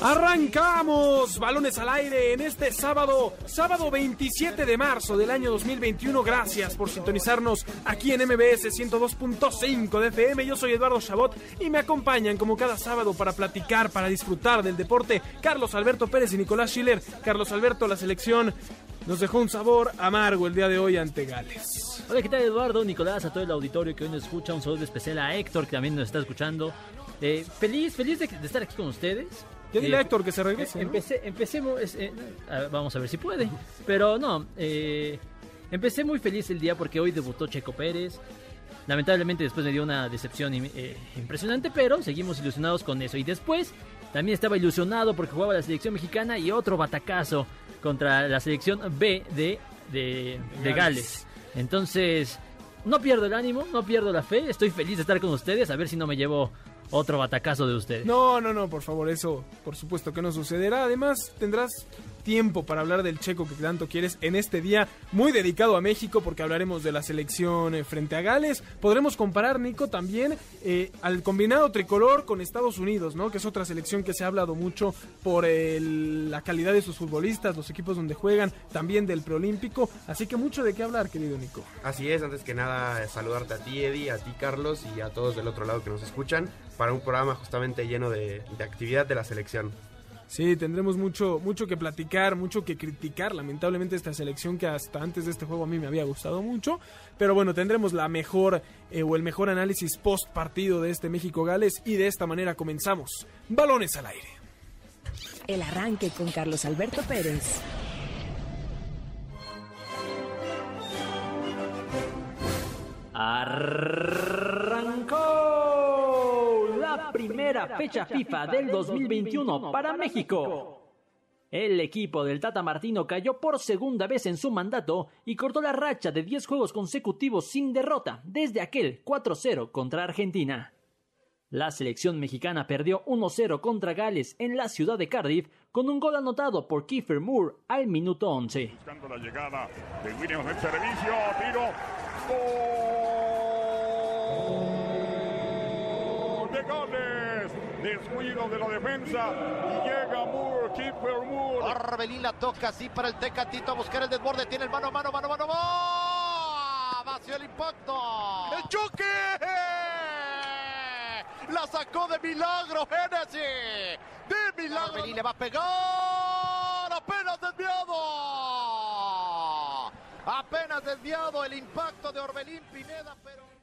Arrancamos balones al aire en este sábado, sábado 27 de marzo del año 2021. Gracias por sintonizarnos aquí en MBS 102.5 de FM. Yo soy Eduardo Chabot y me acompañan como cada sábado para platicar, para disfrutar del deporte. Carlos Alberto Pérez y Nicolás Schiller. Carlos Alberto, la selección nos dejó un sabor amargo el día de hoy ante Gales. Hola, ¿qué tal Eduardo? Nicolás, a todo el auditorio que hoy nos escucha, un saludo especial a Héctor que también nos está escuchando. Eh, feliz, feliz de, de estar aquí con ustedes. Ya dile a Héctor que se regrese. ¿no? Empecé, empecemos, eh, vamos a ver si puede. Pero no, eh, empecé muy feliz el día porque hoy debutó Checo Pérez. Lamentablemente después me dio una decepción eh, impresionante, pero seguimos ilusionados con eso. Y después también estaba ilusionado porque jugaba la selección mexicana y otro batacazo contra la selección B de, de, de Gales. Entonces, no pierdo el ánimo, no pierdo la fe. Estoy feliz de estar con ustedes. A ver si no me llevo otro batacazo de ustedes. No, no, no, por favor, eso por supuesto que no sucederá. Además, tendrás tiempo para hablar del checo que tanto quieres en este día muy dedicado a México porque hablaremos de la selección eh, frente a Gales. Podremos comparar, Nico, también eh, al combinado tricolor con Estados Unidos, ¿no? Que es otra selección que se ha hablado mucho por el- la calidad de sus futbolistas, los equipos donde juegan, también del preolímpico. Así que mucho de qué hablar, querido Nico. Así es, antes que nada saludarte a ti Eddie, a ti Carlos y a todos del otro lado que nos escuchan para un programa justamente lleno de actividad de la selección. Sí, tendremos mucho, mucho que platicar, mucho que criticar. Lamentablemente esta selección que hasta antes de este juego a mí me había gustado mucho. Pero bueno, tendremos la mejor eh, o el mejor análisis post partido de este México-Gales y de esta manera comenzamos. Balones al aire. El arranque con Carlos Alberto Pérez. Arrancó primera fecha FIFA del 2021 para México. El equipo del Tata Martino cayó por segunda vez en su mandato y cortó la racha de 10 juegos consecutivos sin derrota desde aquel 4-0 contra Argentina. La selección mexicana perdió 1-0 contra Gales en la ciudad de Cardiff con un gol anotado por Kiefer Moore al minuto 11. Buscando la llegada de Williams del servicio, tiro. ¡Gol Descuido de la defensa y llega Moore, Kiefer Moore. Orbelín la toca así para el Tecatito a buscar el desborde. Tiene el mano, mano, mano, mano. ¡Oh! Vació el impacto. ¡El choque! La sacó de milagro, Hennessy. De milagro. Orbelín le va a pegar. Apenas desviado. Apenas desviado el impacto de Orbelín Pineda, pero.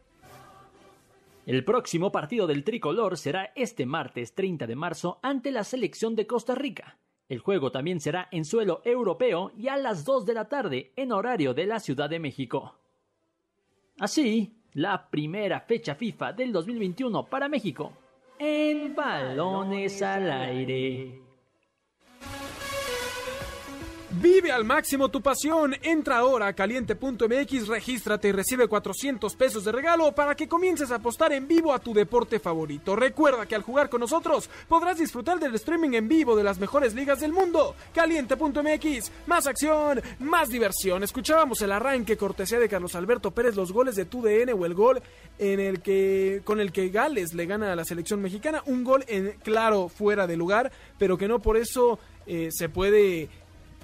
El próximo partido del tricolor será este martes 30 de marzo ante la selección de Costa Rica. El juego también será en suelo europeo y a las 2 de la tarde en horario de la Ciudad de México. Así, la primera fecha FIFA del 2021 para México en balones al aire. Vive al máximo tu pasión. Entra ahora a caliente.mx, regístrate y recibe 400 pesos de regalo para que comiences a apostar en vivo a tu deporte favorito. Recuerda que al jugar con nosotros podrás disfrutar del streaming en vivo de las mejores ligas del mundo. Caliente.mx, más acción, más diversión. Escuchábamos el arranque cortesía de Carlos Alberto Pérez, los goles de TUDN o el gol en el que con el que Gales le gana a la selección mexicana, un gol en claro fuera de lugar, pero que no por eso eh, se puede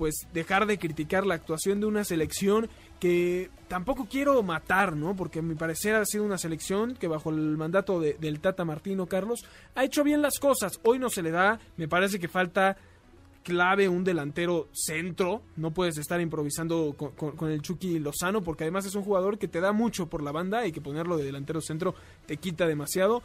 pues dejar de criticar la actuación de una selección que tampoco quiero matar, ¿no? Porque a mi parecer ha sido una selección que bajo el mandato de- del Tata Martino Carlos ha hecho bien las cosas. Hoy no se le da, me parece que falta clave un delantero centro. No puedes estar improvisando con, con- con el Chucky Lozano porque además es un jugador que te da mucho por la banda y que ponerlo de delantero centro te quita demasiado.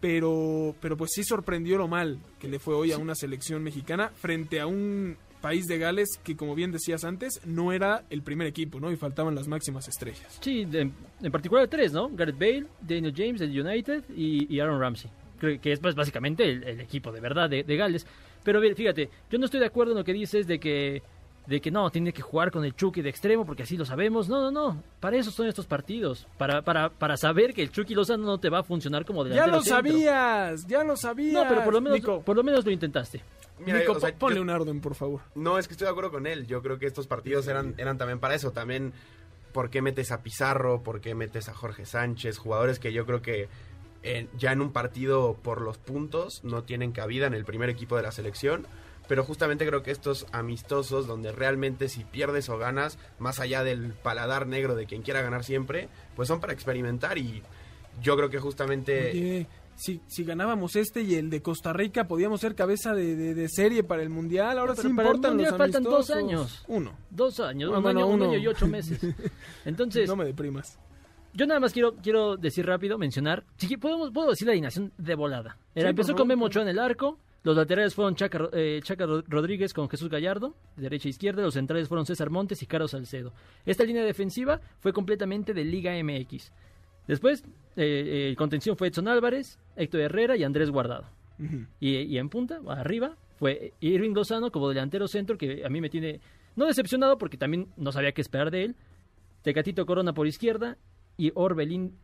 Pero, pero pues sí sorprendió lo mal que le fue hoy a una selección mexicana frente a un país de Gales que, como bien decías antes, no era el primer equipo, ¿no? Y faltaban las máximas estrellas. Sí, de- en particular tres, ¿no? Gareth Bale, Daniel James del United y, Aaron Ramsey. Creo que es pues, básicamente el, el equipo de verdad de, de Gales. Pero bien, fíjate, yo no estoy de acuerdo en lo que dices de que de que no, tiene que jugar con el Chucky de extremo porque así lo sabemos. No, no, no. Para eso son estos partidos. Para, para, para saber que el Chucky Lozano no te va a funcionar como Ya delantero lo centro. sabías, ya lo sabías. No, pero por lo menos, Nico, por lo, menos lo intentaste. Mira, Nico, o sea, po- ponle yo- un orden, por favor. No, es que estoy de acuerdo con él. Yo creo que estos partidos eran, eran también para eso. También, ¿por qué metes a Pizarro? ¿Por qué metes a Jorge Sánchez? Jugadores que yo creo que en- ya en un partido por los puntos no tienen cabida en el primer equipo de la selección. Pero justamente creo que estos amistosos, donde realmente si pierdes o ganas, más allá del paladar negro de quien quiera ganar siempre, pues son para experimentar. Y yo creo que justamente... Oye, si, si ganábamos este y el de Costa Rica, podíamos ser cabeza de, de- de serie para el Mundial. Ahora Pero sí para el importan Mundial los faltan dos años. Uno. Dos años, un, bueno, año, un uno. año y ocho meses. Entonces, No me deprimas. Yo nada más quiero, quiero decir rápido, mencionar. Si podemos, puedo decir la alineación de volada. Era, Sí, empezó con. Memo Ochoa en el arco. Los laterales fueron Chaca, eh, Chaca Rodríguez con Jesús Gallardo, de derecha e izquierda. Los centrales fueron César Montes y Carlos Salcedo. Esta línea defensiva fue completamente de Liga MX. Después, eh, eh, el contención fue Edson Álvarez, Héctor Herrera y Andrés Guardado. Y en punta, arriba, fue Irving Lozano como delantero centro, que a mí me tiene, no decepcionado porque también no sabía qué esperar de él. Tecatito Corona por izquierda y Orbelín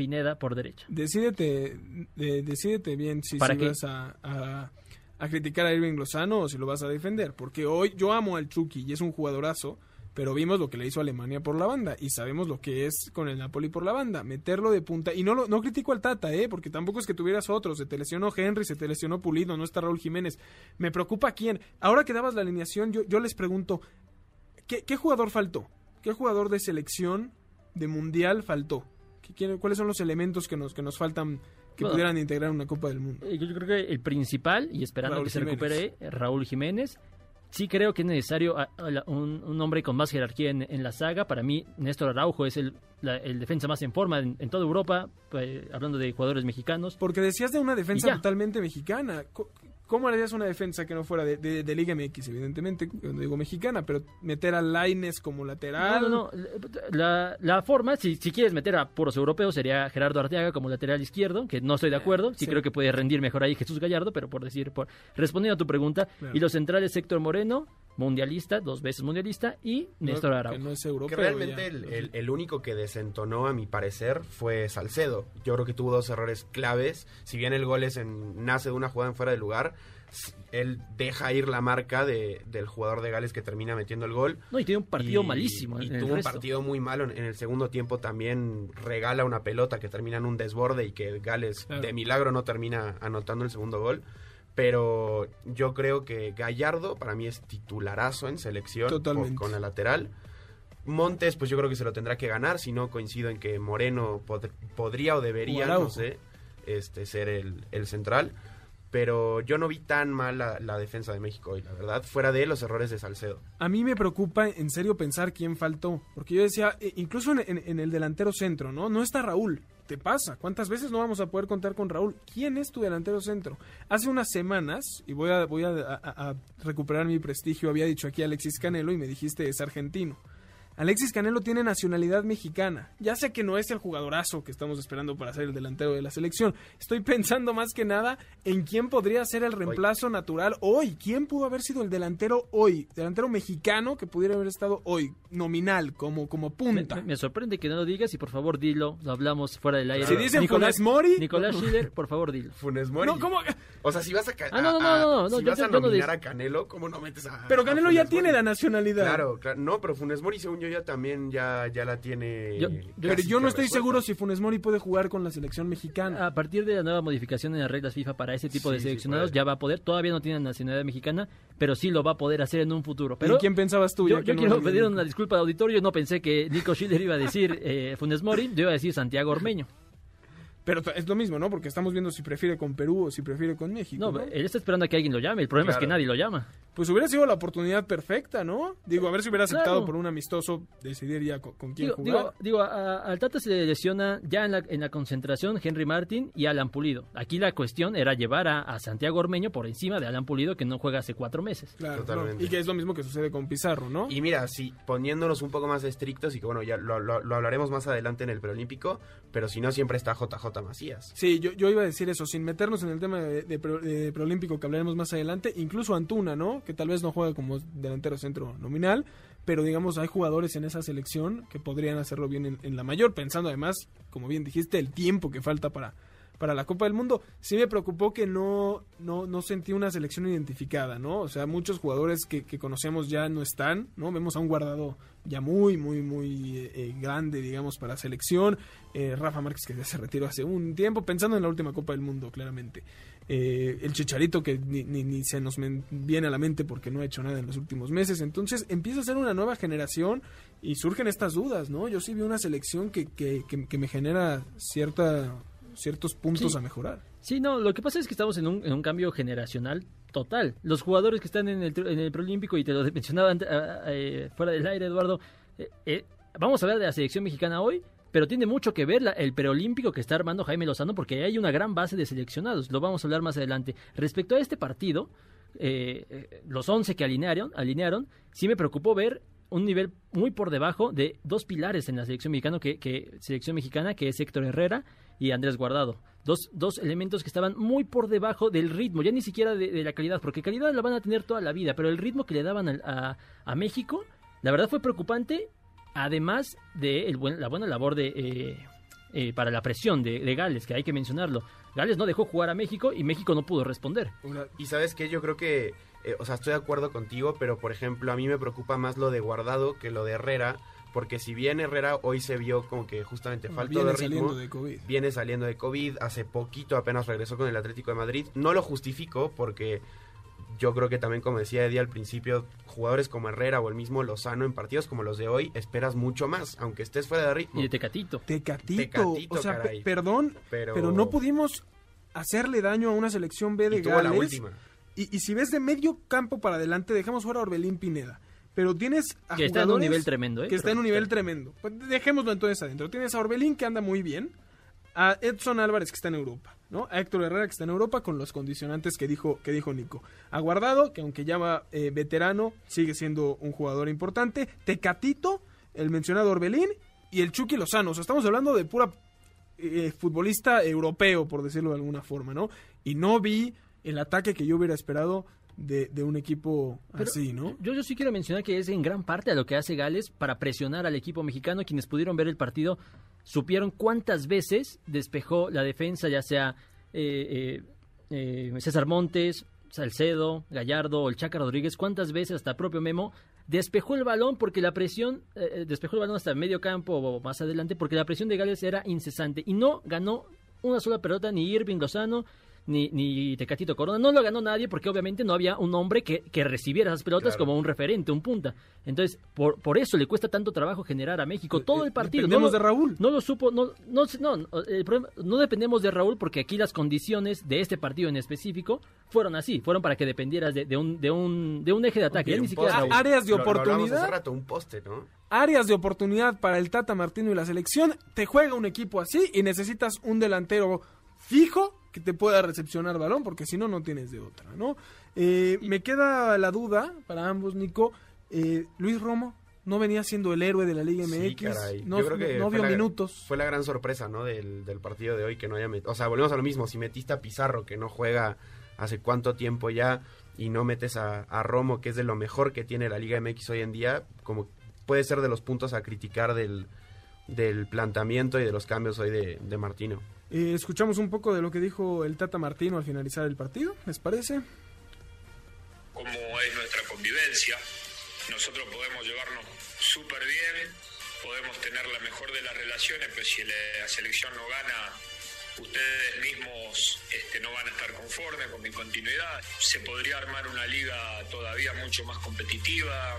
Pineda por derecha. Decídete, de- decídete bien si, ¿Para si vas a, a- a criticar a Irving Lozano o si lo vas a defender. Porque hoy yo amo al Chucky y es un jugadorazo, pero vimos lo que le hizo Alemania por la banda y sabemos lo que es con el Napoli por la banda. Meterlo de punta. Y no, lo, no critico al Tata, ¿eh? porque tampoco es que tuvieras otro. Se te lesionó Henry, se te lesionó Pulido, no está Raúl Jiménez. Me preocupa quién. Ahora que dabas la alineación, yo, yo les pregunto, ¿qué, qué jugador faltó? ¿Qué jugador de selección, de mundial faltó? ¿Qué- quién- ¿Cuáles son los elementos que nos, que nos faltan que Bueno. pudieran integrar una Copa del Mundo? Eh, Yo creo que el principal, y esperando Raúl que se recupere Raúl Jiménez, sí creo que es necesario a- a la- un, un hombre con más jerarquía en, en la saga. Para mí, Néstor Araujo es el, la- el defensa más en forma en, en toda Europa, eh, hablando de jugadores mexicanos. Porque decías de una defensa totalmente mexicana. ¿Cómo harías una defensa que no fuera de, de- de Liga MX, evidentemente, cuando digo mexicana, pero meter a Laines como lateral? No, no, no. La, la forma, si, si quieres meter a puros europeos, sería Gerardo Arteaga como lateral izquierdo, que no estoy de acuerdo. Sí, Sí. creo que puede rendir mejor ahí Jesús Gallardo, pero por decir, por respondiendo a tu pregunta. Claro. Y los centrales, Héctor Moreno, mundialista, dos veces mundialista, y Néstor que Araujo. no es Que europeo. realmente ya. el, el- el único que desentonó, a mi parecer, fue Salcedo. Yo creo que tuvo dos errores claves. Si bien el gol es en, nace de una jugada en fuera de lugar, él deja ir la marca de- del jugador de Gales que termina metiendo el gol. No, y tiene un partido Y- malísimo. Y el tuvo un partido muy malo. En, en el segundo tiempo también regala una pelota que termina en un desborde y que Gales Claro. de milagro no termina anotando el segundo gol. Pero yo creo que Gallardo para mí es titularazo en selección por- con la lateral. Montes, pues yo creo que se lo tendrá que ganar. Si no, coincido en que Moreno pod- podría o debería, O no sé, este, ser el, el central. Pero yo no vi tan mal la, defensa de México hoy, la verdad. Fuera de los errores de Salcedo. A mí me preocupa en serio pensar quién faltó. Porque yo decía, eh, incluso en, el delantero centro, ¿no? No está Raúl. ¿Te pasa? ¿Cuántas veces no vamos a poder contar con Raúl? ¿Quién es tu delantero centro? Hace unas semanas, y voy a, voy a- a recuperar mi prestigio, había dicho aquí Alexis Canelo y me dijiste es argentino. Alexis Canelo tiene nacionalidad mexicana. Ya sé que no es el jugadorazo que estamos esperando para ser el delantero de la selección. Estoy pensando más que nada en quién podría ser el reemplazo natural hoy. ¿Quién pudo haber sido el delantero hoy? Delantero mexicano que pudiera haber estado hoy, nominal, como, como Me, punta. me- me sorprende que no lo digas y por favor dilo, lo hablamos fuera del aire. Si dicen Nicolás, Funes Mori- Nicolás Schiller, por favor dilo. Funes Mori. No, ¿cómo? O sea, si vas a, Ah, no, no, no, no, no, si yo- vas yo- a nominar a Canelo, ¿cómo no metes a Pero a Canelo ya tiene la nacionalidad. Claro, claro. No, pero Funes Mori, según yo, ya también ya, ya la tiene. Yo- Pero yo no estoy resuelta. seguro si Funes Mori puede jugar con la selección mexicana. A partir de la nueva modificación en las reglas FIFA para ese tipo de Sí, seleccionados ya va a poder, todavía no tiene nacionalidad mexicana, pero sí lo va a poder hacer en un futuro. ¿Y Pero quién pensabas tú? yo, yo no quiero pedir una disculpa al auditorio, no pensé que Nico Schiller iba a decir eh, Funes Mori, yo iba a decir Santiago Ormeño. Pero es lo mismo, ¿no? Porque estamos viendo si prefiere con Perú o si prefiere con México. No, ¿no? él está esperando a que alguien lo llame, el problema es que nadie lo llama. Pues hubiera sido la oportunidad perfecta, ¿no? Digo, a ver si hubiera aceptado Claro. por un amistoso decidir ya con, con quién Digo, jugar. digo, digo, a- al Tata se le lesiona ya en la, en la concentración Henry Martin y Alan Pulido. Aquí la cuestión era llevar a, a Santiago Ormeño por encima de Alan Pulido que no juega hace cuatro meses. Claro, Totalmente. no, Y que es lo mismo que sucede con Pizarro, ¿no? Y mira, sí, poniéndonos un poco más estrictos y que bueno, ya lo, lo- lo hablaremos más adelante en el preolímpico, pero si no siempre está JJ Macías. Sí, yo, yo iba a decir eso, sin meternos en el tema de, de de preolímpico que hablaremos más adelante, incluso Antuna, ¿no? Que tal vez no juega como delantero centro nominal, pero digamos hay jugadores en esa selección que podrían hacerlo bien en, la mayor, pensando además, como bien dijiste, el tiempo que falta para, para la Copa del Mundo. Sí me preocupó que no, no, no sentí una selección identificada, ¿no? O sea, muchos jugadores que, que conocemos ya no están, ¿no? Vemos a un guardado ya muy, muy, muy eh, eh, grande, digamos, para selección. Eh, Rafa Márquez que ya se retiró hace un tiempo, pensando en la última Copa del Mundo, claramente. Eh, el Chicharito que ni, ni- ni se nos viene a la mente porque no ha hecho nada en los últimos meses. Entonces empieza a ser una nueva generación y surgen estas dudas, ¿no? Yo sí vi una selección que, que, que- que me genera cierta, ciertos puntos Sí. a mejorar. Sí, no, lo que pasa es que estamos en un, en un cambio generacional total. Los jugadores que están en el, en el preolímpico, y te lo mencionaba eh, fuera del aire, Eduardo, eh, eh, vamos a hablar de la selección mexicana hoy, pero tiene mucho que ver la- el preolímpico que está armando Jaime Lozano, porque hay una gran base de seleccionados. Lo vamos a hablar más adelante. Respecto a este partido, eh, eh, los 11 que alinearon, alinearon, sí me preocupó ver un nivel muy por debajo de dos pilares en la selección mexicana, que, que- selección mexicana, que es Héctor Herrera y Andrés Guardado. Dos, dos elementos que estaban muy por debajo del ritmo, ya ni siquiera de, la calidad, porque calidad la van a tener toda la vida, pero el ritmo que le daban a, a México, la verdad fue preocupante, además de el buen- la buena labor de... eh, eh, para la presión de, de Gales, que hay que mencionarlo. Gales no dejó jugar a México y México no pudo responder. Y sabes que yo creo que, eh, o sea, estoy de acuerdo contigo, pero por ejemplo a mí me preocupa más lo de Guardado que lo de Herrera, porque si bien Herrera hoy se vio como que justamente faltó Viene de ritmo, saliendo de COVID. viene saliendo de COVID, hace poquito apenas regresó con el Atlético de Madrid, no lo justifico porque yo creo que también como decía Eddie al principio, jugadores como Herrera o el mismo Lozano en partidos como los de hoy esperas mucho más, aunque estés fuera de ritmo. Y de Tecatito. Tecatito, Tecatito, o sea, caray. perdón, Pero- pero... no pudimos hacerle daño a una selección B de Y la última. Y, y si ves de medio campo para adelante, dejamos fuera a Orbelín Pineda. Pero tienes a Que está en un nivel tremendo, ¿eh? Que está en un nivel tremendo. Pues dejémoslo entonces adentro. Tienes a Orbelín que anda muy bien. A Edson Álvarez que está en Europa, ¿no? A Héctor Herrera que está en Europa con los condicionantes que dijo, que dijo Nico. A Guardado, que aunque ya va eh, veterano, sigue siendo un jugador importante. Tecatito, el mencionado Orbelín y el Chucky Lozano. O sea, estamos hablando de pura eh, futbolista europeo, por decirlo de alguna forma, ¿no? Y no vi el ataque que yo hubiera esperado de, de un equipo Pero así, ¿no? Yo, yo sí quiero mencionar que es en gran parte a lo que hace Gales para presionar al equipo mexicano. Quienes pudieron ver el partido supieron cuántas veces despejó la defensa, ya sea eh, eh, eh, César Montes, Salcedo, Gallardo o el Chaca Rodríguez, cuántas veces hasta propio Memo despejó el balón porque la presión, eh, despejó el balón hasta medio campo o más adelante porque la presión de Gales era incesante y no ganó una sola pelota ni Irving Lozano ni, ni Tecatito Corona. No lo ganó nadie porque obviamente no había un hombre que, que recibiera esas pelotas Claro. como un referente, un punta. Entonces, por, por eso le cuesta tanto trabajo generar a México todo el partido. Dependemos no, de Raúl. No lo supo, no, no, no, el problema- no dependemos de Raúl porque aquí las condiciones de este partido en específico fueron así, fueron para que dependieras de, de un, de, un, de un eje de ataque, Y ya ni siquiera. Raúl. áreas de Lo- lo oportunidad. hace rato, un poste, ¿no? áreas de oportunidad para el Tata Martino y la selección, te juega un equipo así y necesitas un delantero fijo que te pueda recepcionar balón, porque si no, no tienes de otra, ¿no? Eh, me queda la duda para ambos, Nico. eh, Luis Romo no venía siendo el héroe de la Liga MX, Sí, caray. no, Yo creo que no vio la- minutos. Fue la gran sorpresa, ¿no? Del, del partido de hoy que no haya metido. O sea, volvemos a lo mismo. Si metiste a Pizarro, que no juega hace cuánto tiempo ya, y no metes a, a Romo, que es de lo mejor que tiene la Liga MX hoy en día, como puede ser de los puntos a criticar del, del planteamiento y de los cambios hoy de, de Martino. Eh, escuchamos un poco de lo que dijo el Tata Martino al finalizar el partido, ¿les parece? cómo es nuestra convivencia. Nosotros podemos llevarnos súper bien, podemos tener la mejor de las relaciones, pero si la selección no gana, ustedes mismos este, no van a estar conformes con mi continuidad. Se podría armar una liga todavía mucho más competitiva.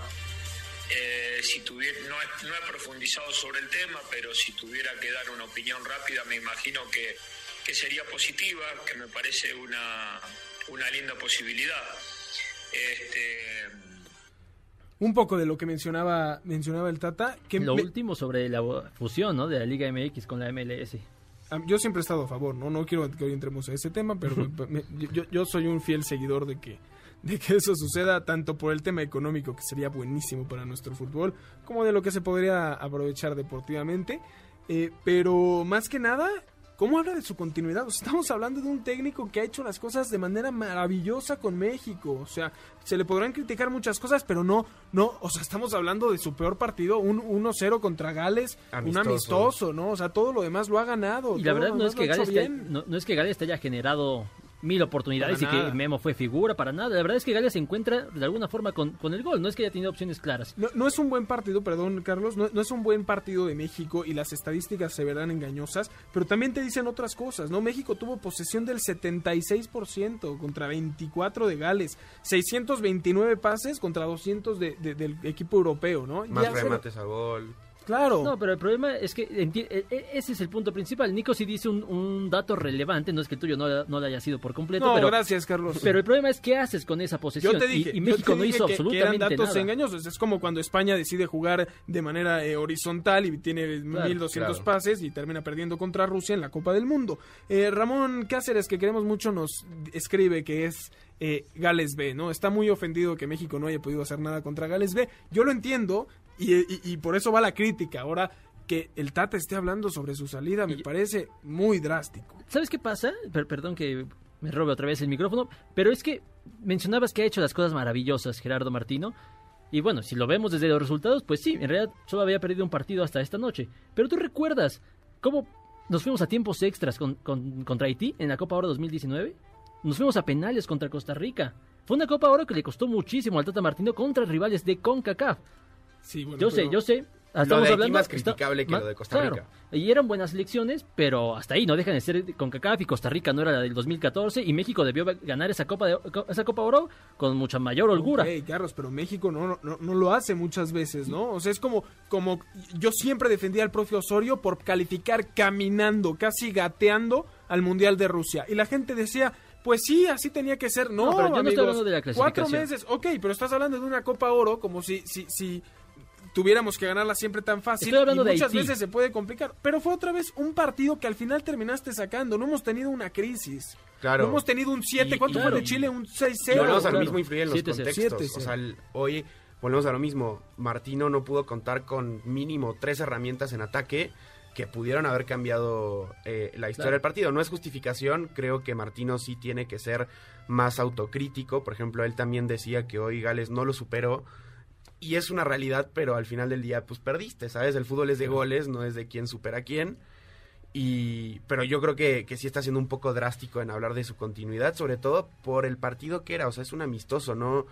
Eh, si tuviera, no, he, no he profundizado sobre el tema, pero si tuviera que dar una opinión rápida, me imagino que, que sería positiva, que me parece una, una linda posibilidad. Este, Un poco de lo que mencionaba, mencionaba el Tata, que Lo me- último sobre la fusión, ¿no? De la Liga MX con la MLS. Ah, Yo siempre he estado a favor, ¿no? No quiero que hoy entremos a ese tema, pero me- me- yo, yo soy un fiel seguidor de que, de que eso suceda, tanto por el tema económico, que sería buenísimo para nuestro fútbol, como de lo que se podría aprovechar deportivamente. Eh, pero más que nada, ¿cómo habla de su continuidad? O sea, estamos hablando de un técnico que ha hecho las cosas de manera maravillosa con México. O sea, se le podrán criticar muchas cosas, pero no, no, o sea, estamos hablando de su peor partido, un 1-0 contra Gales, un Amistoso. ¿no? O sea, todo lo demás lo ha ganado. Y la verdad no es que Gales te, no, no es que Gales te haya generado mil oportunidades Para y nada. que Memo fue figura para nada. La verdad es que Gales se encuentra de alguna forma con, con el gol. No es que haya tenido opciones claras. No, no es un buen partido, perdón, Carlos, no, no es un buen partido de México y las estadísticas se verán engañosas, pero también te dicen otras cosas, ¿no? México tuvo posesión del 76% contra 24 de Gales, 629 pases contra 200 de- de- del equipo europeo, ¿no? Más Ya se- remates a gol. Claro. No, pero el problema es que e- e- ese es el punto principal. Nico sí dice un, un dato relevante, no es que el tuyo no, no lo haya sido por completo, No, pero, gracias, Carlos. pero el problema es qué haces con esa posesión. Yo te Y- dije, y, México te no dije hizo que- que, absolutamente eran datos nada. engañosos. Es como cuando España decide jugar de manera eh, horizontal y tiene 1200 claro. pases y termina perdiendo contra Rusia en la Copa del Mundo. Eh, Ramón Cáceres, que queremos mucho, nos escribe que es eh, Gales B, ¿no? Está muy ofendido que México no haya podido hacer nada contra Gales B. Yo lo entiendo y, y- y por eso va la crítica. Ahora que el Tata esté hablando sobre su salida me Y- parece muy drástico. ¿Sabes qué pasa? Per- perdón que me robe otra vez el micrófono, pero es que mencionabas que ha hecho las cosas maravillosas Gerardo Martino. Y bueno, si lo vemos desde los resultados, pues sí, en realidad solo había perdido un partido hasta esta noche. Pero tú recuerdas cómo nos fuimos a tiempos extras con- con- contra Haití en la Copa Oro 2019? Nos fuimos a penales contra Costa Rica. Fue una Copa Oro que le costó muchísimo al Tata Martino contra rivales de CONCACAF. Sí, bueno, Yo sé, yo sé. Lo de Estamos Haití hablando más criticable que lo de Costa claro, Rica. y eran buenas elecciones, pero hasta ahí no dejan de ser con CACAF y Costa Rica no era la del 2014 y México debió ganar esa Copa de esa Copa Oro con mucha mayor holgura. Ok, Carlos, pero México no, no, no lo hace muchas veces, ¿no? O sea, es como, como yo siempre defendía al profe Osorio por calificar caminando, casi gateando al Mundial de Rusia. Y la gente decía, pues sí, así tenía que ser. No, No, pero yo no estoy amigos, hablando de la Cuatro clasificación. meses, ok, pero estás hablando de una Copa Oro como si, si, si tuviéramos que ganarla siempre tan fácil. Estoy hablando y de muchas Haití. veces se puede complicar. Pero fue otra vez un partido que al final terminaste sacando. No hemos tenido una crisis. Claro. No hemos tenido un 7. Y- ¿Cuánto y- fue de Chile? Un Y 6-0. volvemos a lo claro. mismo influye en los 7-0. contextos. 7-0. O sea, el- hoy volvemos a lo mismo. Martino no pudo contar con mínimo tres herramientas en ataque que pudieron haber cambiado eh, la historia Claro. del partido. No es justificación, creo que Martino sí tiene que ser más autocrítico. Por ejemplo, él también decía que hoy Gales no lo superó. Y es una realidad, pero al final del día, pues perdiste, ¿sabes? El fútbol es de goles, no es de quién supera a quién. Y, pero yo creo que, que sí está siendo un poco drástico en hablar de su continuidad, sobre todo por el partido que era. O sea, es un amistoso, no,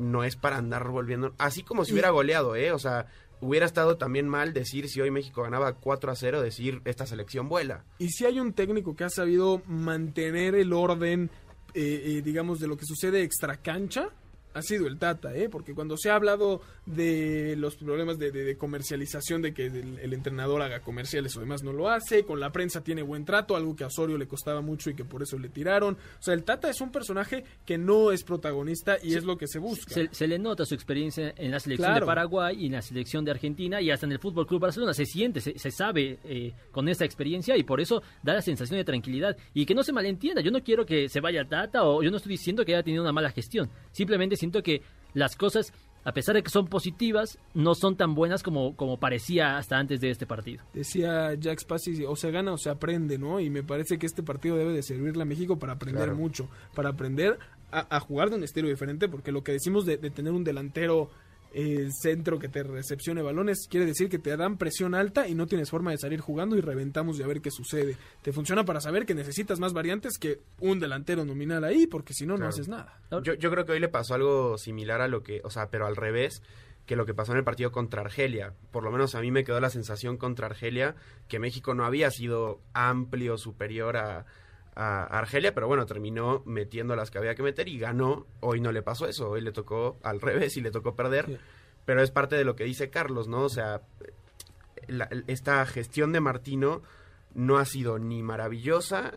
no es para andar volviendo. Así como si hubiera goleado, ¿eh? O sea, hubiera estado también mal decir si hoy México ganaba 4 a 0, decir esta selección vuela. Y si hay un técnico que ha sabido mantener el orden, eh, eh, digamos, de lo que sucede extra cancha, ha sido el Tata, ¿eh? Porque cuando se ha hablado de los problemas de, de- de comercialización, de que el, el entrenador haga comerciales o demás, no lo hace. Con la prensa tiene buen trato, algo que a Osorio le costaba mucho y que por eso le tiraron. O sea, el Tata es un personaje que no es protagonista y es lo que se busca. Se, se le nota su experiencia en la selección Claro. de Paraguay y en la selección de Argentina y hasta en el Fútbol Club Barcelona. Se siente, se, se sabe eh, con esta experiencia y por eso da la sensación de tranquilidad. Y que no se malentienda, yo no quiero que se vaya Tata o yo no estoy diciendo que haya tenido una mala gestión. Simplemente siento que las cosas, a pesar de que son positivas, no son tan buenas como, como parecía hasta antes de este partido. Decía Jack Spassi, o se gana o se aprende, ¿no? Y me parece que este partido debe de servirle a México para aprender Claro. mucho, para aprender a, a jugar de un estilo diferente, porque lo que decimos de, de tener un delantero eh, centro que te recepcione balones quiere decir que te dan presión alta y no tienes forma de salir jugando y reventamos de a ver qué sucede. Te funciona para saber que necesitas más variantes que un delantero nominal ahí, porque si no, no haces nada. Yo, yo creo que hoy le pasó algo similar a lo que, o sea, pero al revés que lo que pasó en el partido contra Argelia. Por lo menos a mí me quedó la sensación contra Argelia que México no había sido amplio, superior a, a Argelia, pero bueno, terminó metiendo las que había que meter y ganó. Hoy no le pasó eso, hoy le tocó al revés y le tocó perder. Sí. Pero es parte de lo que dice Carlos, ¿no? O sea, la- esta gestión de Martino no ha sido ni maravillosa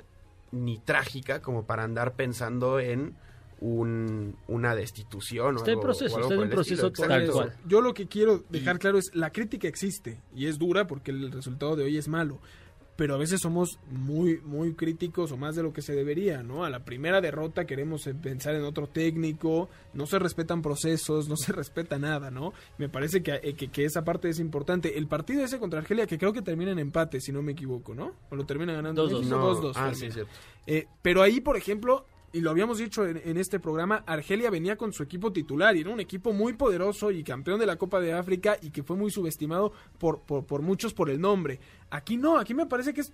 ni trágica como para andar pensando en un, una destitución o Está en algo- proceso, o algo está en un proceso tal Exacto. cual. Yo lo que quiero dejar claro es la crítica existe y es dura porque el resultado de hoy es malo. Pero a veces somos muy, muy críticos o más de lo que se debería, ¿no? A la primera derrota queremos pensar en otro técnico, no se respetan procesos, no se respeta nada, ¿no? Me parece que, eh, que, que esa parte es importante. El partido ese contra Argelia, que creo que termina en empate, si no me equivoco, ¿no? O lo termina ganando 2-2. México, No, 2-2, ah, termina. sí, cierto. Eh, pero ahí, por ejemplo, y lo habíamos dicho en, en este programa, Argelia venía con su equipo titular y era un equipo muy poderoso y campeón de la Copa de África y que fue muy subestimado por, por, por muchos por el nombre. Aquí no, aquí me parece que es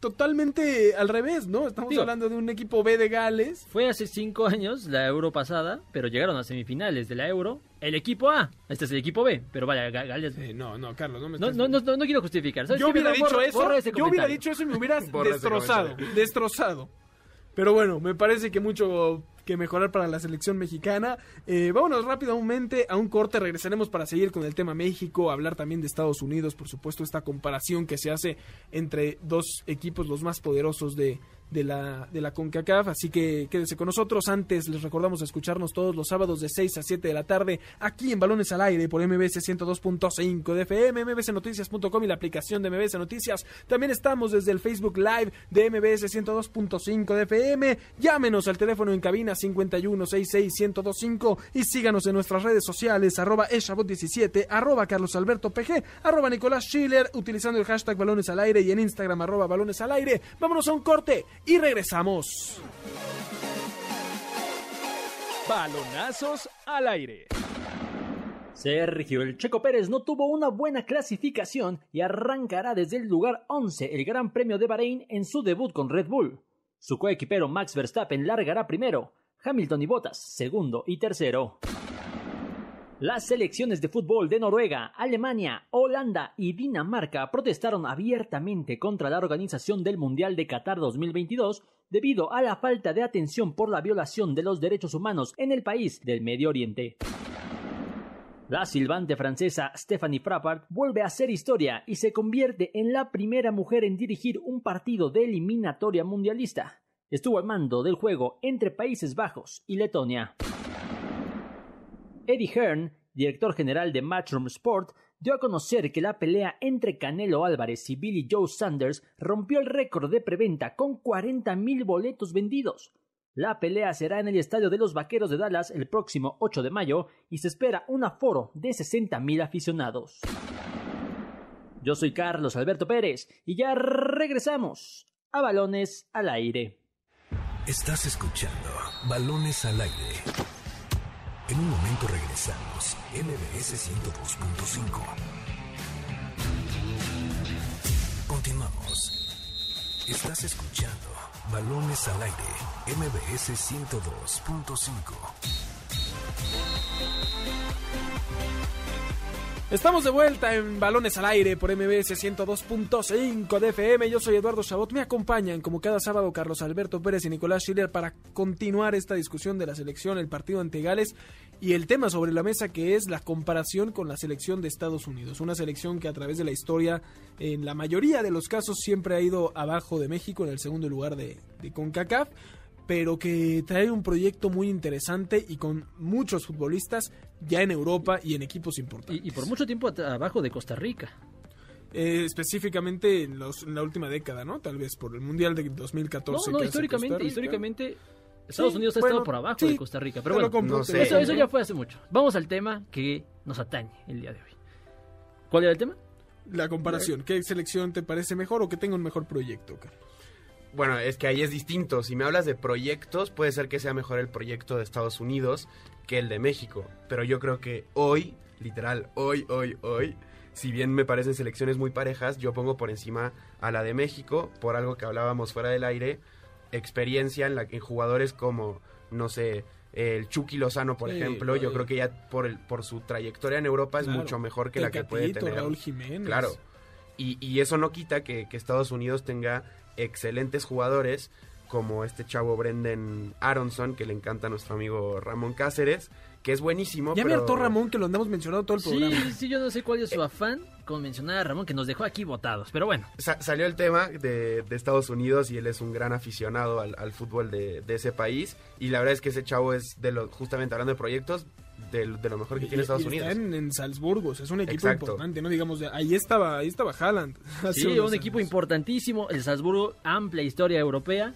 totalmente al revés, ¿no? Estamos Digo- hablando de un equipo B de Gales. Fue hace cinco años la Euro pasada, pero llegaron a semifinales de la Euro. El equipo A, este es el equipo B, pero vaya, Ga- Gales... Eh, no, no, Carlos, no me No, estás- no, no, no, no quiero justificar. ¿sabes yo hubiera dicho borra- eso, yo hubiera dicho eso y me hubieras destrozado, destrozado. Pero bueno, me parece que mucho que mejorar para la selección mexicana. Eh, vámonos rápidamente a un corte, regresaremos para seguir con el tema México, hablar también de Estados Unidos, por supuesto, esta comparación que se hace entre dos equipos los más poderosos de, de la, de la CONCACAF, así que quédense con nosotros. Antes les recordamos escucharnos todos los sábados de 6 a 7 de la tarde aquí en Balones al Aire por MBS 102.5 de FM, mbsnoticias.com y la aplicación de MBS Noticias. También estamos desde el Facebook Live de MBS 102.5 de FM. Llámenos al teléfono en cabina 51661025 y síganos en nuestras redes sociales arroba eshabot17, arroba Carlos Alberto PG, arroba Nicolás Schiller, utilizando el hashtag Balones al Aire y en Instagram arroba Balones al Aire. Vámonos a un corte y regresamos. Balonazos al aire. Sergio El Checo Pérez no tuvo una buena clasificación y arrancará desde el lugar 11 el Gran Premio de Bahrein en su debut con Red Bull. Su coequipero Max Verstappen largará primero, Hamilton y Bottas segundo y tercero. Las selecciones de fútbol de Noruega, Alemania, Holanda y Dinamarca protestaron abiertamente contra la organización del Mundial de Qatar 2022 debido a la falta de atención por la violación de los derechos humanos en el país del Medio Oriente. La silbante francesa Stephanie Frappart vuelve a hacer historia y se convierte en la primera mujer en dirigir un partido de eliminatoria mundialista. Estuvo al mando del juego entre Países Bajos y Letonia. Eddie Hearn, director general de Matchroom Sport, dio a conocer que la pelea entre Canelo Álvarez y Billy Joe Sanders rompió el récord de preventa con 40.000 boletos vendidos. La pelea será en el Estadio de los Vaqueros de Dallas el próximo 8 de mayo y se espera un aforo de 60.000 aficionados. Yo soy Carlos Alberto Pérez y ya regresamos a Balones al Aire. Estás escuchando Balones al Aire. En un momento regresamos. MBS 102.5. Continuamos. Estás escuchando Balones al Aire. MBS 102.5. Estamos de vuelta en Balones al Aire por MBS 102.5 de FM. Yo soy Eduardo Chabot. Me acompañan como cada sábado Carlos Alberto Pérez y Nicolás Schiller para continuar esta discusión de la selección, el partido ante Gales y el tema sobre la mesa que es la comparación con la selección de Estados Unidos. Una selección que a través de la historia, en la mayoría de los casos, siempre ha ido abajo de México en el segundo lugar de, de CONCACAF pero que trae un proyecto muy interesante y con muchos futbolistas ya en Europa y en equipos importantes. Y, y por mucho tiempo abajo de Costa Rica. Eh, específicamente en, los- en la última década, ¿no? Tal vez por el Mundial de No, 2014. no, hace históricamente, Estados Sí, Unidos ha bueno, estado por abajo sí, de Costa Rica. Pero bueno, no sé. eso, eso ya fue hace mucho. Vamos al tema que nos atañe el día de hoy. ¿Cuál era el tema? La comparación. ¿Qué selección te parece mejor o que tenga un mejor proyecto, Carlos? Bueno, es que ahí es distinto. Si me hablas de proyectos, puede ser que sea mejor el proyecto de Estados Unidos que el de México. Pero yo creo que hoy, literal, hoy, hoy, hoy, si bien me parecen selecciones muy parejas, yo pongo por encima a la de México, por algo que hablábamos fuera del aire, experiencia en, la, en jugadores como, no sé, el Chucky Lozano, por Sí, ejemplo. Yo creo que ya por, el, por su trayectoria en Europa es Claro. mucho mejor que la que puede tener. Raúl Jiménez. Claro. Y, y eso no quita que, que Estados Unidos tenga excelentes jugadores como este chavo Brendan Aronson, que le encanta a nuestro amigo Ramón Cáceres, que es buenísimo. Ya me pero- hartó Ramón que lo andamos mencionando todo el Sí, programa. sí, yo no sé cuál es su afán con mencionar a Ramón, que nos dejó aquí votados. Pero bueno, Sa- salió el tema de, de Estados Unidos y él es un gran aficionado al, al fútbol de, de ese país. Y la verdad es que ese chavo es, de lo, justamente hablando de proyectos, de, de lo mejor que Y- tiene Estados y Unidos. Está en, en Salzburgo, o sea, es un equipo Exacto. importante, ¿no? Digamos, ahí estaba, ahí estaba Haaland. sí, un equipo importantísimo. El Salzburgo, amplia historia europea.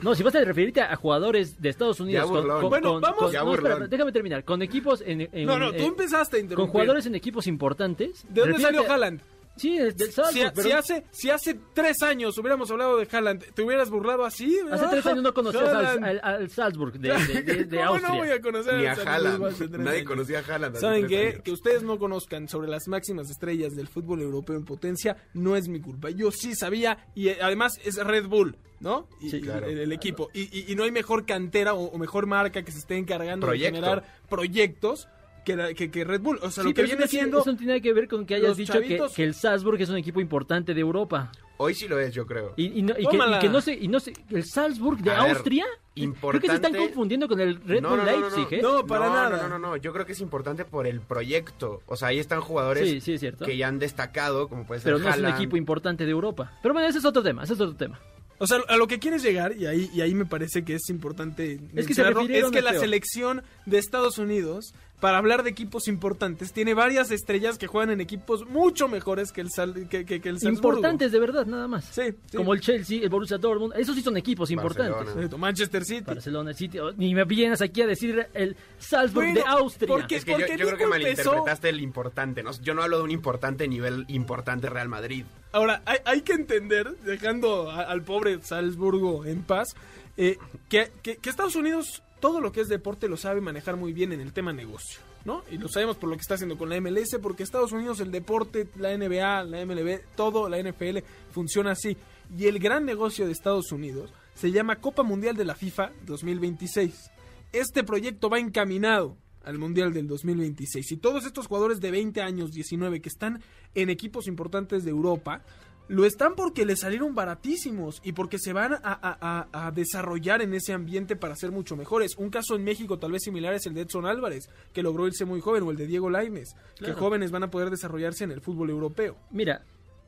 No, si vas a referirte a, jugadores de Estados Unidos Ya burlón. Bueno, vamos- Ya no, espera, burlón. déjame terminar. Con equipos en, en- No, no, tú eh, empezaste a interrumpir. con jugadores en equipos importantes. ¿De dónde salió a- Haaland? Sí, del Si, hace, si hace tres años hubiéramos hablado de Haaland, ¿te hubieras burlado así? hace tres años no conocías al, al- al Salzburg de, de- de- de ¿Cómo Austria. no voy a conocer Ni a Haaland. Nadie años? conocía a Haaland. ¿Saben qué? años. Que ustedes no conozcan sobre las máximas estrellas del fútbol europeo en potencia no es mi culpa. Yo sí sabía y eh, además es Red Bull, ¿no? Y, Sí, claro. el, el equipo. Y, y- y no hay mejor cantera o, o mejor marca que se esté encargando Proyecto. de generar proyectos que, la- que, que Red Bull. O sea, Sí, lo que viene siendo... eso no tiene que ver con que hayas dicho que, que el Salzburg es un equipo importante de Europa. Hoy sí lo es, yo creo. Y, y no, y y que no sé, y no sé, el Salzburg de A ver, Austria. Creo que se importante- están confundiendo con el Red No, Bull no, no, no, Leipzig, no. ¿eh? No, para no, nada. No, no, no, yo creo que es importante por el proyecto. O sea, ahí están jugadores Sí, sí, es cierto. que ya han destacado, como puede ser Pero no es un Haaland. equipo importante de Europa. Pero bueno, ese es otro tema, ese es otro tema. O sea, a lo que quieres llegar, y ahí, y ahí me parece que es importante Es que se es que la selección de Estados Unidos, para hablar de equipos importantes, tiene varias estrellas que juegan en equipos mucho mejores que el, Sal- que, que- que el Salzburgo. Importantes de verdad, nada más. Sí, sí. Como el Chelsea, el Borussia Dortmund, esos sí son equipos importantes. Barcelona. Manchester City. Barcelona City, oh, ni me vienes aquí a decir el Salzburg Bueno, de Austria. porque- Es que yo, yo creo que Nico empezó- malinterpretaste el importante. ¿no? Yo no hablo de un importante nivel importante Real Madrid. Ahora, hay, que entender, dejando al pobre Salzburgo en paz, eh, que, que- que Estados Unidos todo lo que es deporte lo sabe manejar muy bien en el tema negocio, ¿no? Y lo sabemos por lo que está haciendo con la MLS, porque Estados Unidos el deporte, la NBA, la MLB, todo, la NFL, funciona así. Y el gran negocio de Estados Unidos se llama Copa Mundial de la FIFA 2026. Este proyecto va encaminado al Mundial del 2026. Y todos estos jugadores de 20 años, 19, que están en equipos importantes de Europa, lo están porque les salieron baratísimos y porque se van a, a- a- a desarrollar en ese ambiente para ser mucho mejores. Un caso en México tal vez similar es el de Edson Álvarez, que logró irse muy joven, o el de Diego Lainez, Claro. que jóvenes van a poder desarrollarse en el fútbol europeo. Mira,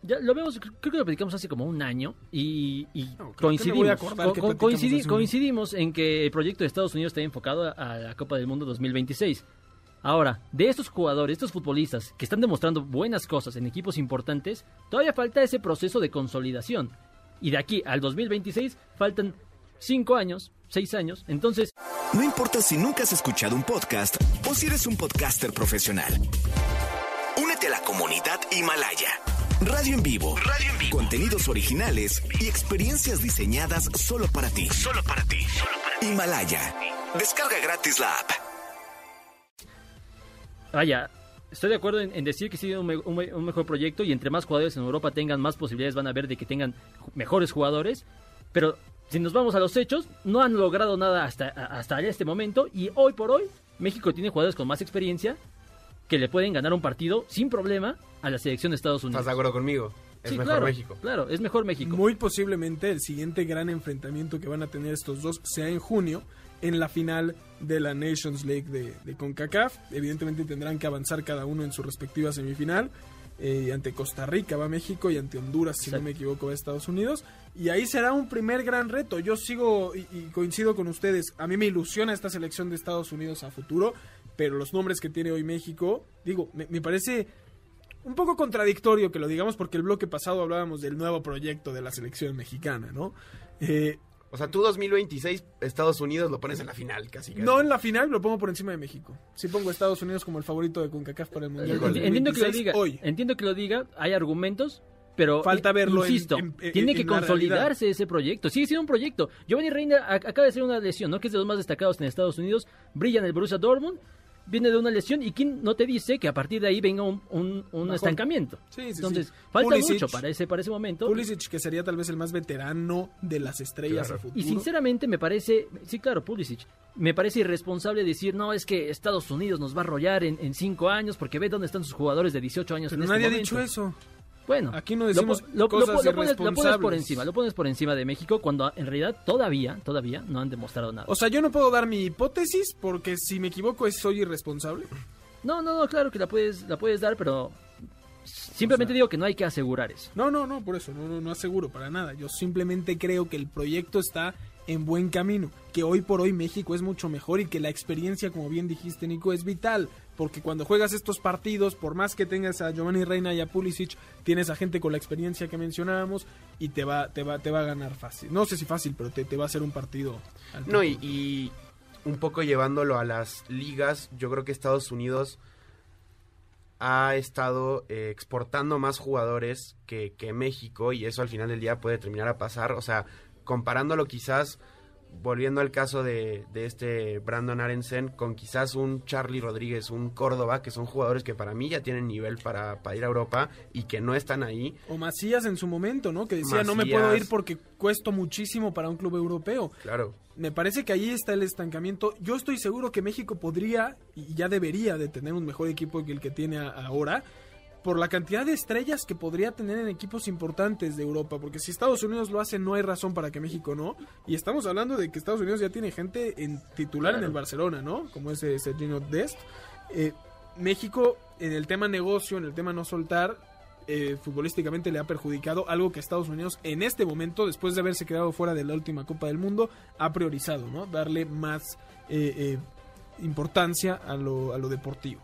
ya lo vemos, creo que lo platicamos hace como un año y, No, coincidimos, co- coincidi- un- coincidimos en que el proyecto de Estados Unidos está enfocado a, a la Copa del Mundo 2026. Ahora, de estos jugadores, estos futbolistas que están demostrando buenas cosas en equipos importantes, todavía falta ese proceso de consolidación. Y de aquí al 2026 faltan 5 años, 6 años. Entonces, No importa si nunca has escuchado un podcast o si eres un podcaster profesional. Únete a la comunidad Himalaya. Radio en vivo. Radio en vivo. Contenidos originales y experiencias diseñadas solo para ti. Solo para ti. Himalaya. Descarga gratis la app. Vaya, estoy de acuerdo en, decir que sí un, me- un me- un mejor proyecto y entre más jugadores en Europa tengan más posibilidades van a ver de que tengan mejores jugadores, pero si nos vamos a los hechos, no han logrado nada hasta, hasta este momento y hoy por hoy México tiene jugadores con más experiencia que le pueden ganar un partido sin problema a la selección de Estados Unidos. ¿Estás de acuerdo conmigo? Es Sí, mejor claro, México. Claro, es mejor México. Muy posiblemente el siguiente gran enfrentamiento que van a tener estos dos sea en junio en la final de la Nations League de, de CONCACAF. Evidentemente tendrán que avanzar cada uno en su respectiva semifinal. Eh, ante Costa Rica va México y ante Honduras, si no me equivoco, va Estados Unidos. Y ahí será un primer gran reto. Yo sigo y, y coincido con ustedes. A mí me ilusiona esta selección de Estados Unidos a futuro, pero los nombres que tiene hoy México, digo, me, me parece un poco contradictorio que lo digamos porque el bloque pasado hablábamos del nuevo proyecto de la selección mexicana, ¿no? Eh, O sea, tú 2026, Estados Unidos lo pones en la final, casi. casi. no en la final, lo pongo por encima de México. Sí pongo a Estados Unidos como el favorito de CONCACAF para el Mundial. Híjole. Entiendo que lo 2026 diga, hoy. entiendo que lo diga, hay argumentos, pero Falta verlo en- insisto, en- en- tiene en que consolidarse ese proyecto. Sigue siendo un proyecto. Giovanni Reina ac- acaba de hacer una lesión, ¿no? Que es de los más destacados en Estados Unidos, brilla en el Borussia Dortmund, viene de una lesión y quién no te dice que a partir de ahí venga un, un- un estancamiento. Sí, sí, Entonces, sí. falta Pulisic. mucho para ese para ese momento. Pulisic, que sería tal vez el más veterano de las estrellas Claro. a futuro. Y sinceramente me parece, sí, claro, Pulisic, me parece irresponsable decir, no, es que Estados Unidos nos va a arrollar en, en cinco años porque ve dónde están sus jugadores de 18 años Pero en nadie este ha dicho momento". eso. Bueno, Aquí no decimos lo- lo cosas po- lo pones, lo pones por encima, lo pones por encima de México cuando en realidad todavía, todavía no han demostrado nada. O sea, yo no puedo dar mi hipótesis porque si me equivoco es soy irresponsable. No, no, no, claro que la puedes, la puedes dar, pero simplemente digo que no hay que asegurar eso. No, no, no, por eso, no, no, no aseguro para nada. Yo simplemente creo que el proyecto está en buen camino, que hoy por hoy México es mucho mejor y que la experiencia, como bien dijiste, Nico, es vital, porque cuando juegas estos partidos, por más que tengas a Giovanni Reina y a Pulisic, tienes a gente con la experiencia que mencionábamos y te va, te va, te va a ganar fácil. No sé si fácil, pero te, te va a hacer un partido. al No, y, y un poco llevándolo a las ligas, yo creo que Estados Unidos ha estado eh, exportando más jugadores que, que México y eso al final del día puede terminar a pasar. O sea, comparándolo quizás, volviendo al caso de, de este Brandon Arensen, con quizás un Charlie Rodríguez, un Córdoba, que son jugadores que para mí ya tienen nivel para, para ir a Europa y que no están ahí. O Macías en su momento, ¿no? Que decía, no me puedo ir porque cuesto muchísimo para un club europeo. Claro. Me parece que ahí está el estancamiento. Yo estoy seguro que México podría y ya debería de tener un mejor equipo que el que tiene ahora por la cantidad de estrellas que podría tener en equipos importantes de Europa, porque si Estados Unidos lo hace no hay razón para que México no, y estamos hablando de que Estados Unidos ya tiene gente en titular en el Barcelona, ¿no? Como ese Sergio Dest. Eh, México en el tema negocio, en el tema no soltar, eh, futbolísticamente le ha perjudicado algo que Estados Unidos en este momento, después de haberse quedado fuera de la última Copa del Mundo, ha priorizado, ¿no? Darle más eh, eh, importancia a lo, a lo deportivo.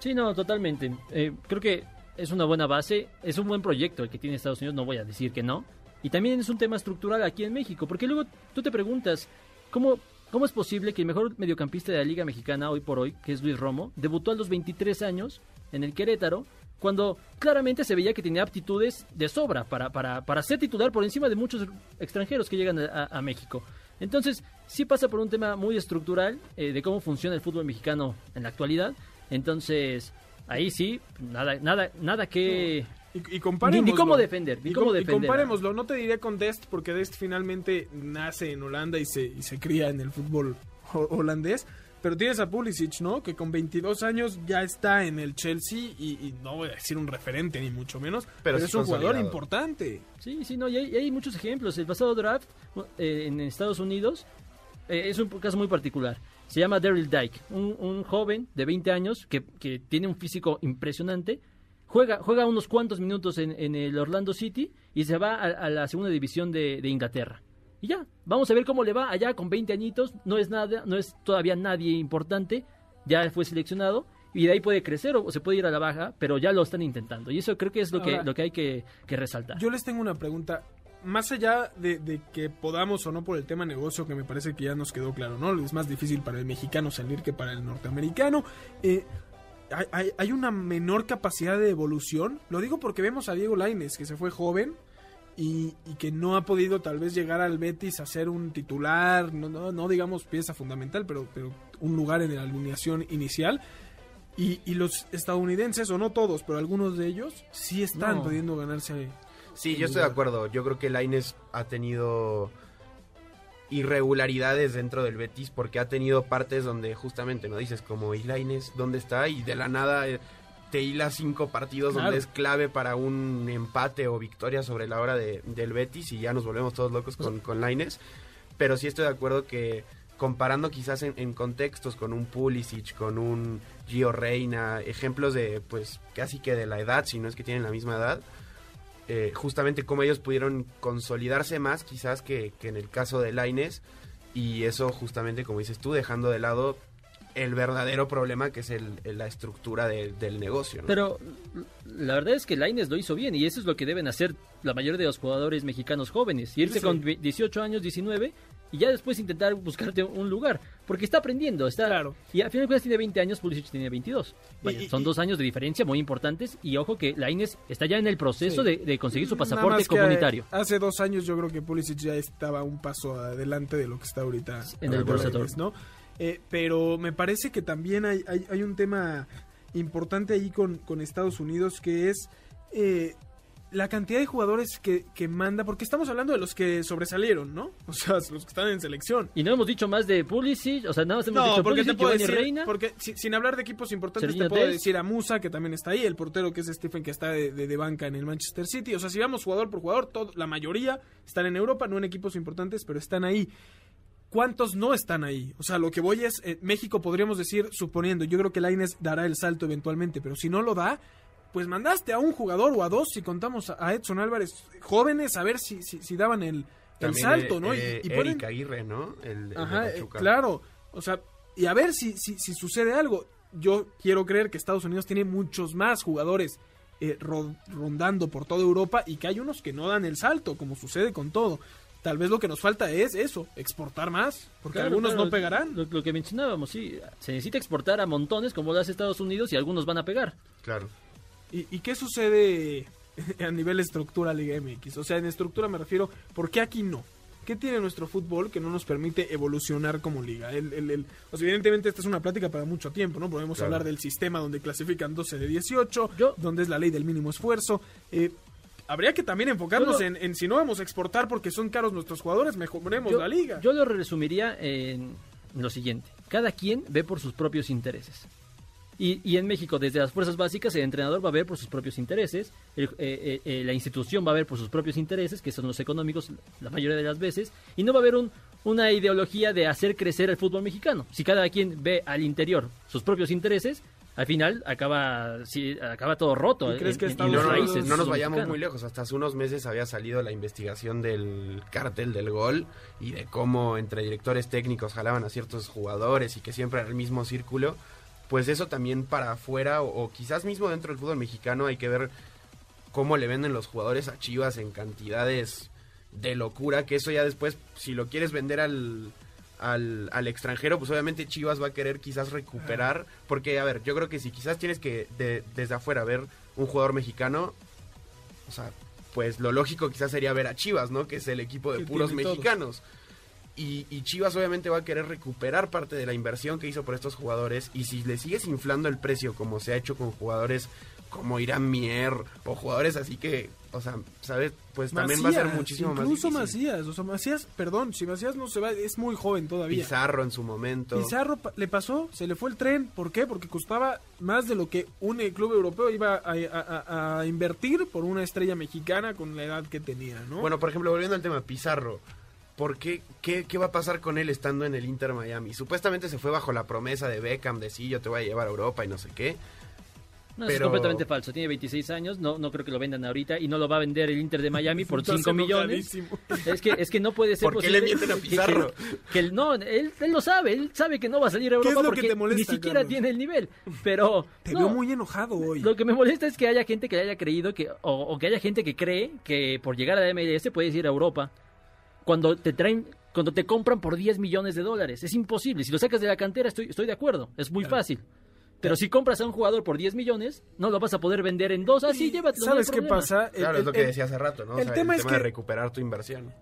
Sí, no, totalmente. Creo que es una buena base, es un buen proyecto el que tiene Estados Unidos, no voy a decir que no. Y también es un tema estructural aquí en México, porque luego tú te preguntas, ¿cómo, cómo es posible que el mejor mediocampista de la Liga Mexicana hoy por hoy, que es Luis Romo, debutó a los 23 años en el Querétaro, cuando claramente se veía que tenía aptitudes de sobra para, para, para ser titular por encima de muchos extranjeros que llegan a, a México? Entonces, sí pasa por un tema muy estructural eh, de cómo funciona el fútbol mexicano en la actualidad. Entonces, ahí sí, nada, nada, nada que... Y, y. Ni- ni cómo defender, ni Y cómo y defender. comparémoslo, no te diré con Dest, porque Dest finalmente nace en Holanda y se, y se cría en el fútbol ho- holandés. Pero tienes a Pulisic, ¿no? Que con 22 años ya está en el Chelsea y, y no voy a decir un referente ni mucho menos, pero, sí es un jugador importante. Sí, sí, no, y hay, y hay muchos ejemplos. El pasado draft eh, en Estados Unidos eh, es un caso muy particular. Se llama Daryl Dyke, un, un joven de 20 años que, que tiene un físico impresionante. Juega, juega unos cuantos minutos en, en el Orlando City y se va a, a la segunda división de, de Inglaterra. Y ya, vamos a ver cómo le va allá con 20 añitos. No es nada, no es todavía nadie importante. Ya fue seleccionado y de ahí puede crecer o se puede ir a la baja, pero ya lo están intentando. Y eso creo que es lo que, lo que hay que, que resaltar. Yo les tengo una pregunta. Más allá de, de que podamos o no por el tema negocio, que me parece que ya nos quedó claro, ¿no? Es más difícil para el mexicano salir que para el norteamericano. Eh, hay, hay- una menor capacidad de evolución. Lo digo porque vemos a Diego Laines, que se fue joven y, y que no ha podido tal vez llegar al Betis a ser un titular, no, no, no digamos pieza fundamental, pero, pero un lugar en la alineación inicial. Y, y los estadounidenses, o no todos, pero algunos de ellos, sí están No. pudiendo ganarse Sí, yo estoy de acuerdo. Yo creo que Laines ha tenido irregularidades dentro del Betis porque ha tenido partes donde justamente no dices como y Laines dónde está y de la nada eh, te hila cinco partidos Claro. donde es clave para un empate o victoria sobre la hora de- del Betis y ya nos volvemos todos locos con, con Laines. Pero sí estoy de acuerdo que comparando quizás en, en contextos con un Pulisic, con un Gio Reina, ejemplos de pues casi que de la edad, si no es que tienen la misma edad, eh, justamente cómo ellos pudieron consolidarse más quizás que, que en el caso de Laines y eso justamente como dices tú dejando de lado el verdadero problema que es el, el- la estructura de- del negocio. ¿no? Pero la verdad es que Laines lo hizo bien y eso es lo que deben hacer la mayoría de los jugadores mexicanos jóvenes. Irse Sí. con 18 años, 19 y ya después intentar buscarte un lugar. Porque está aprendiendo, está... Claro. Y al final de cuentas tiene 20 años, Pulisic tiene 22. Vaya, Y- y- son dos años de diferencia muy importantes y ojo que Laines está ya en el proceso Sí. de, de conseguir su pasaporte comunitario. Hace dos años yo creo que Pulisic ya estaba un paso adelante de lo que está ahorita En el Borussia ¿no? Eh, pero me parece que también hay, hay, hay un tema importante ahí con, con Estados Unidos que es eh, la cantidad de jugadores que, que manda, porque estamos hablando de los que sobresalieron, ¿no? O sea, los que están en selección. Y no hemos dicho más de Pulisic, o sea, nada más hemos No, dicho porque te puedo decir, Reina. porque si- sin hablar de equipos importantes, te puedo decir a Musa, que también está ahí, el portero que es Stephen, que está de, de- de banca en el Manchester City. O sea, si vamos jugador por jugador, todo- la mayoría están en Europa, no en equipos importantes, pero están ahí. ¿Cuántos no están ahí? O sea, lo que voy es, eh, México podríamos decir, suponiendo, yo creo que Laines dará el salto eventualmente, pero si no lo da, pues mandaste a un jugador o a dos, si contamos a- Edson Álvarez, jóvenes, a ver si, si, si daban el, el salto, eh, ¿no? eh, y, y ponen- Eric Aguirre, ¿no? El, el de Ajá, eh, claro. O sea, y a ver si, si, si sucede algo. Yo quiero creer que Estados Unidos tiene muchos más jugadores eh, ro- rondando por toda Europa y que hay unos que no dan el salto, como sucede con todo. Tal vez lo que nos falta es eso, exportar más, porque Claro, algunos claro, no pegarán. Lo, lo que mencionábamos, sí. Se necesita exportar a montones como lo hace Estados Unidos y algunos van a pegar. Claro. ¿Y, y qué sucede a nivel estructura Liga MX? O sea, en estructura me refiero, ¿por qué aquí no? ¿Qué tiene nuestro fútbol que no nos permite evolucionar como liga? El, el- el- o sea, evidentemente esta es una plática para mucho tiempo, ¿no? Podemos Claro. hablar del sistema donde clasifican 12 de 18, Yo- donde es la ley del mínimo esfuerzo. Eh, habría que también enfocarnos lo- en, en si no vamos a exportar porque son caros nuestros jugadores, mejoremos Yo, la liga. yo lo resumiría en lo siguiente. Cada quien ve por sus propios intereses. Y, y en México, desde las fuerzas básicas, el entrenador va a ver por sus propios intereses, el- eh, eh, eh, la institución va a ver por sus propios intereses, que son los económicos la mayoría de las veces, y no va a haber un- una ideología de hacer crecer el fútbol mexicano. Si cada quien ve al interior sus propios intereses, al final acaba, sí, acaba todo roto. ¿Y crees que en- en las no, raíces no nos vayamos muy lejos. Hasta hace unos meses había salido la investigación del cártel del gol y de cómo entre directores técnicos jalaban a ciertos jugadores y que siempre era el mismo círculo. Pues eso también para afuera o, o quizás mismo dentro del fútbol mexicano hay que ver cómo le venden los jugadores a Chivas en cantidades de locura. Que eso ya después, si lo quieres vender al, al, al extranjero, pues obviamente Chivas va a querer quizás recuperar. Porque, a ver, yo creo que si quizás tienes que de- desde afuera ver un jugador mexicano, o sea, pues lo lógico quizás sería ver a Chivas, ¿no? Que es el equipo de puros todos. Y, y Chivas obviamente va a querer recuperar parte de la inversión que hizo por estos jugadores. Y si le sigues inflando el precio como se ha hecho con jugadores como Irán Mier o jugadores así que, o sea, ¿sabes? Pues también va a ser muchísimo más Incluso. Macías, o sea, Macías, perdón, si Macías no se va, es muy joven todavía. Pizarro en su momento. Pizarro le pasó, se le fue el tren. ¿Por qué? Porque costaba más de lo que un eh, club europeo iba a, a- a- a invertir por una estrella mexicana con la edad que tenía, ¿no? Bueno, por ejemplo, volviendo al tema Pizarro, ¿por qué, qué, va a pasar con él estando en el Inter Miami? Supuestamente se fue bajo la promesa de Beckham de sí, yo te voy a llevar a Europa y no sé qué. No, Pero- es completamente falso. Tiene 26 años, no, no creo que lo vendan ahorita y no lo va a vender el Inter de Miami por Estás 5 millones. Es que, es que no puede ser ¿Por qué le posible mienten a que- que- Pizarro? Que, él- no, él, él lo sabe, él sabe que no va a salir a ¿Qué es Europa que porque te molesta, ni siquiera Carlos? tiene el nivel. Pero Te no, veo muy enojado hoy. lo que me molesta es que haya gente que haya creído que o, o que haya gente que cree que por llegar a la MLS puedes ir a Europa cuando te traen cuando te compran por 10 millones de dólares. Es imposible. Si lo sacas de la cantera estoy estoy de acuerdo, es muy fácil. Pero si compras a un jugador por 10 millones, no lo vas a poder vender en dos. Así, llévatelo. no hay ¿Sabes qué problema. pasa? Claro, el- es lo que el- decía hace rato, ¿no? O el sea, tema el es tema de que- recuperar tu inversión.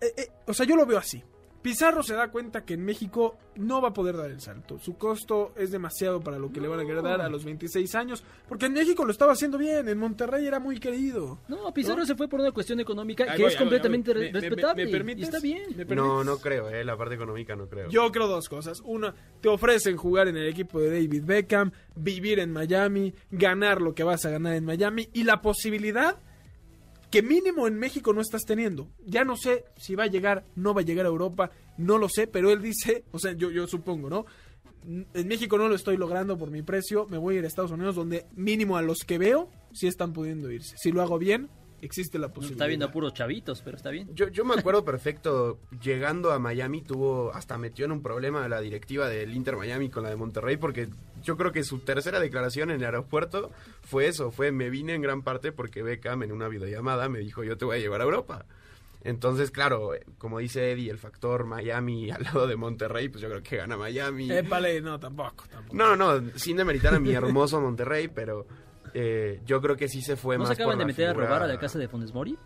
eh, eh, o sea, yo lo veo así. Pizarro se da cuenta que en México no va a poder dar el salto. Su costo es demasiado para lo que le van a querer dar a los 26 años. Porque en México lo estaba haciendo bien. En Monterrey era muy querido. No, Pizarro ¿No? se fue por una cuestión económica Ahí que voy, es voy, completamente ahí voy. re- ¿Me- me- respetable. me y- permites? y está bien. ¿Me No, no creo, ¿eh? La parte económica no creo. Yo creo dos cosas. Una, te ofrecen jugar en el equipo de David Beckham, vivir en Miami, ganar lo que vas a ganar en Miami y la posibilidad que mínimo en México no estás teniendo. Ya no sé si va a llegar, no va a llegar a Europa, no lo sé, pero él dice, o sea, yo, yo supongo, ¿no? En México no lo estoy logrando por mi precio, me voy a ir a Estados Unidos donde mínimo a los que veo sí están pudiendo irse. Si lo hago bien, existe la posibilidad. Está viendo a puros chavitos, pero está bien. Yo, yo me acuerdo perfecto, llegando a Miami tuvo, hasta metió en un problema la directiva del Inter Miami con la de Monterrey, porque yo creo que su tercera declaración en el aeropuerto fue eso, fue me vine en gran parte porque Beckham en una videollamada me dijo yo te voy a llevar a Europa. Entonces, claro, como dice Eddie, el factor Miami al lado de Monterrey, pues yo creo que gana Miami. Épale, no, tampoco, tampoco. No, no, no, sin demeritar a mi hermoso Monterrey, pero eh, yo creo que sí se fue ¿No más se acaban por de meter a robar a la casa de Funes Mori?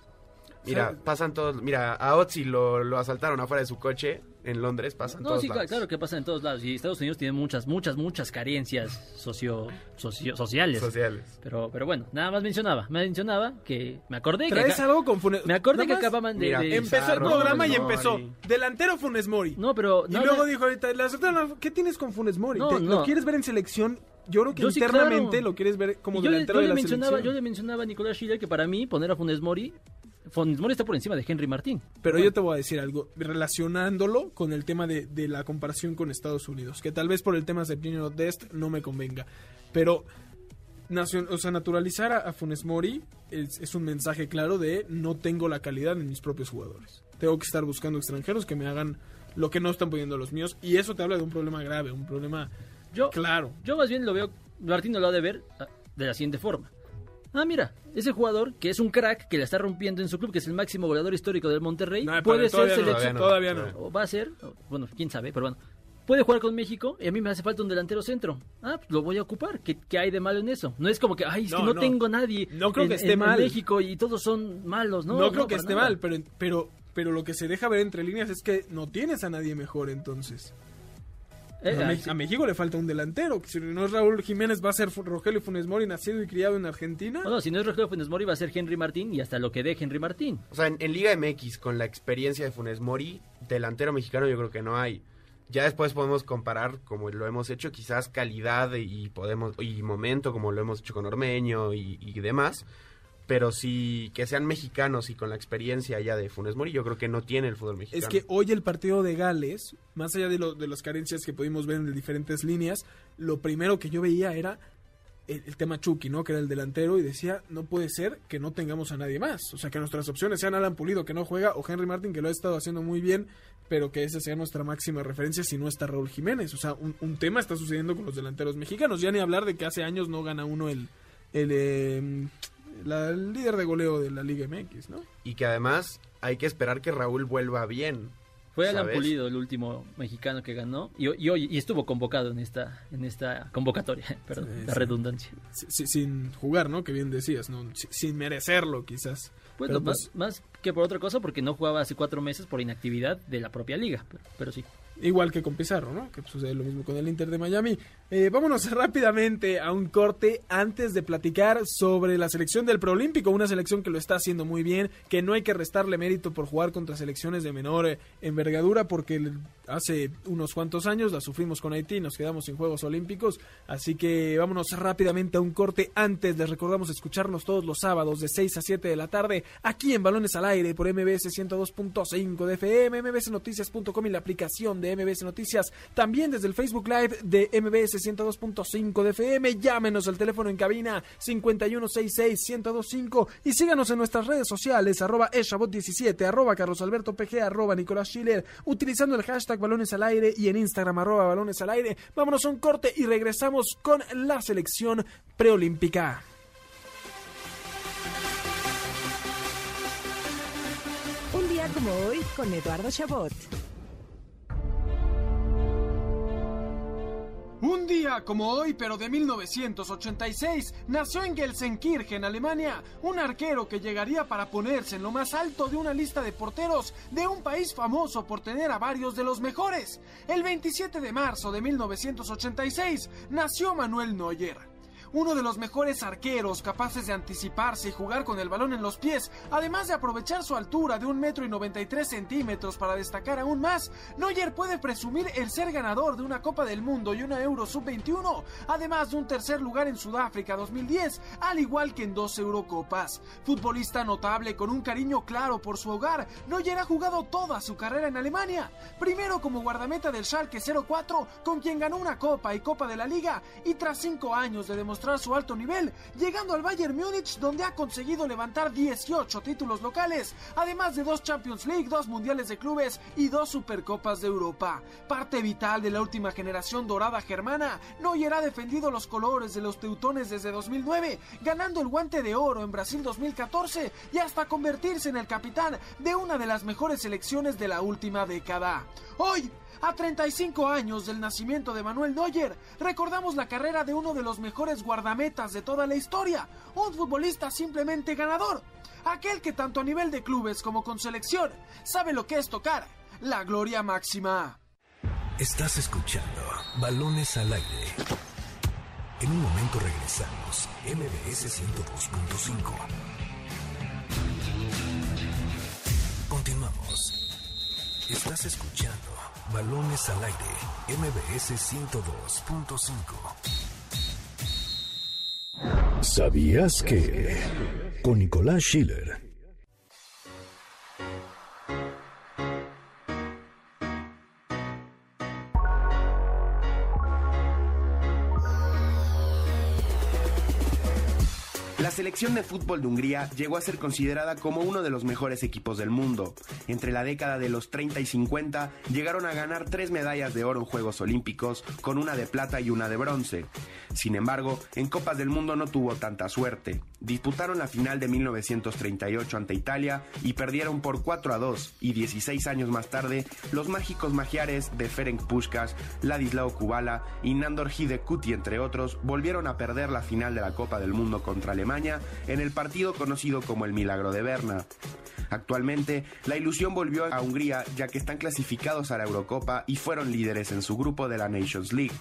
Mira, ¿Sabes? pasan todos. Mira, a Otzi lo, lo asaltaron afuera de su coche en Londres, pasan No, todos sí, lados. claro que pasa en todos lados. Y Estados Unidos tiene muchas, muchas, muchas carencias socio, socio- sociales. Sociales. Pero, pero bueno, nada más mencionaba. Me mencionaba que me acordé que. ¿Traes acá- algo con Funes Me acordé que acababan de. Mira, de- Empezó el programa y empezó. Mori. Delantero Funes Mori. No, pero. y no, luego no, dijo ahorita, ¿qué tienes con Funes Mori? No, ¿Te- no. ¿Lo quieres ver en selección? Yo creo que Yo sí, internamente claro. lo quieres ver como yo, le- delantero yo de la mencionaba, selección. yo le mencionaba a Nicolás Schiller que para mí poner a Funes Mori. Funes Mori está por encima de Henry Martín. Pero yo te voy a decir algo, relacionándolo con el tema de, de la comparación con Estados Unidos, que tal vez por el tema de Pino Dest no me convenga, pero nacion- o sea, naturalizar a, a Funes Mori es, es un mensaje claro de no tengo la calidad en mis propios jugadores. Tengo que estar buscando extranjeros que me hagan lo que no están pudiendo los míos, y eso te habla de un problema grave, un problema Yo, claro. Yo más bien lo veo, Martín lo ha de ver ah, de la siguiente forma. Ah, mira, ese jugador que es un crack, que la está rompiendo en su club, que es el máximo goleador histórico del Monterrey, No, puede ser todavía no, todavía no. O va a ser, o- bueno, quién sabe, pero bueno. Puede jugar con México y a mí me hace falta un delantero centro. Ah, pues lo voy a ocupar. ¿Qué, qué hay de malo en eso? No es como que, ay, es que No, no, no. tengo nadie No creo en, que esté en- mal. México y todos son malos, ¿no? No, creo que esté nada. mal, pero, pero, pero lo que se deja ver entre líneas es que no tienes a nadie mejor entonces. Eh, a, México le falta un delantero. Si no es Raúl Jiménez, va a ser Rogelio Funes Mori, nacido y criado en Argentina. Bueno, si no es Rogelio Funes Mori, va a ser Henry Martín y hasta lo que dé Henry Martín. O sea, en, en Liga MX, con la experiencia de Funes Mori, delantero mexicano yo creo que no hay. Ya después podemos comparar, como lo hemos hecho, quizás calidad y podemos y momento, como lo hemos hecho con Ormeño y, y demás. Pero sí, que sean mexicanos y con la experiencia ya de Funes Mori, yo creo que no tiene el fútbol mexicano. Es que hoy el partido de Gales, más allá de, lo- de las carencias que pudimos ver en diferentes líneas, lo primero que yo veía era el, el tema Chucky, ¿no? Que era el delantero y decía, no puede ser que no tengamos a nadie más. O sea, que nuestras opciones sean Alan Pulido, que no juega, o Henry Martin, que lo ha estado haciendo muy bien, pero que esa sea nuestra máxima referencia si no está Raúl Jiménez. O sea, un, un tema está sucediendo con los delanteros mexicanos. Ya ni hablar de que hace años no gana uno el... el eh, la- el líder de goleo de la Liga MX, ¿no? Y que además hay que esperar que Raúl vuelva bien. Fue Alan ¿sabes? Pulido el último mexicano que ganó y, y hoy y estuvo convocado en esta en esta convocatoria, perdón, Sí, la sí. redundancia. Si- si- sin jugar, ¿no? Que bien decías, ¿no? Si- sin merecerlo, quizás. Bueno, Pero, más, más que por otra cosa porque no jugaba hace cuatro meses por inactividad de la propia liga, pero, pero sí. Igual que con Pizarro, ¿no? Que sucede lo mismo con el Inter de Miami. Eh, vámonos rápidamente a un corte antes de platicar sobre la selección del Proolímpico, una selección que lo está haciendo muy bien, que no hay que restarle mérito por jugar contra selecciones de menor eh, envergadura, porque hace unos cuantos años la sufrimos con Haití, nos quedamos sin Juegos Olímpicos, así que vámonos rápidamente a un corte antes. Les recordamos escucharnos todos los sábados de 6 a 7 de la tarde aquí en Balones al Aire por MBS 102.5 de FM, mbsnoticias.com y la aplicación de MBS Noticias, también desde el Facebook Live de MBS 102.5 de FM. Llámenos al teléfono en cabina 5166-1025 y síganos en nuestras redes sociales, arroba eshabot17, arroba carlosalbertopg, arroba Nicolás Schiller, utilizando el hashtag balones al aire y en Instagram, arroba balones al aire. Vámonos a un corte y regresamos con la selección preolímpica. Un día como hoy con Eduardo Chabot. Un día como hoy, pero de 1986, nació en Gelsenkirchen, Alemania, un arquero que llegaría para ponerse en lo más alto de una lista de porteros de un país famoso por tener a varios de los mejores. El 27 de marzo de 1986 nació Manuel Neuer. Uno de los mejores arqueros capaces de anticiparse y jugar con el balón en los pies, además de aprovechar su altura de un metro y 93 centímetros para destacar aún más, Neuer puede presumir el ser ganador de una Copa del Mundo y una Euro Sub-21, además de un tercer lugar en Sudáfrica 2010, al igual que en dos Eurocopas. Futbolista notable con un cariño claro por su hogar, Neuer ha jugado toda su carrera en Alemania, primero como guardameta del Schalke 04, con quien ganó una Copa y Copa de la Liga, y tras cinco años de demostrar su alto nivel, llegando al Bayern Múnich donde ha conseguido levantar 18 títulos locales, además de dos Champions League, dos Mundiales de Clubes y dos Supercopas de Europa. Parte vital de la última generación dorada germana, Neuer ha defendido los colores de los teutones desde 2009, ganando el guante de oro en Brasil 2014 y hasta convertirse en el capitán de una de las mejores selecciones de la última década. Hoy, a 35 años del nacimiento de Manuel Neuer, recordamos la carrera de uno de los mejores guardametas de toda la historia, un futbolista simplemente ganador, aquel que tanto a nivel de clubes como con selección sabe lo que es tocar la gloria máxima. Estás escuchando Balones al aire. En un momento regresamos. MBS 102.5. Continuamos. Estás escuchando Balones al aire. MBS 102.5. ¿Sabías que? Con Nicolás Schiller. Selección de fútbol de Hungría llegó a ser considerada como uno de los mejores equipos del mundo. Entre la década de los 30 y 50 llegaron a ganar tres medallas de oro en Juegos Olímpicos, con una de plata y una de bronce. Sin embargo, en Copas del Mundo no tuvo tanta suerte. Disputaron la final de 1938 ante Italia y perdieron por 4 a 2 y 16 años más tarde, los mágicos magiares de Ferenc Puskas, Ladislao Kubala y Nandor Hidekuti entre otros volvieron a perder la final de la Copa del Mundo contra Alemania en el partido conocido como el Milagro de Berna. Actualmente, la ilusión volvió a Hungría ya que están clasificados a la Eurocopa y fueron líderes en su grupo de la Nations League.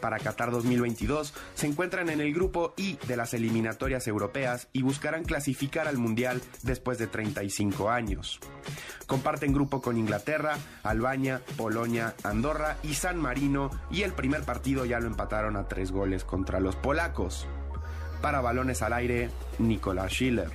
Para Qatar 2022 se encuentran en el grupo I de las eliminatorias europeas y buscarán clasificar al Mundial después de 35 años. Comparten grupo con Inglaterra, Albania, Polonia, Andorra y San Marino y el primer partido ya lo empataron a tres goles contra los polacos. Para balones al aire, Nicolás Schiller.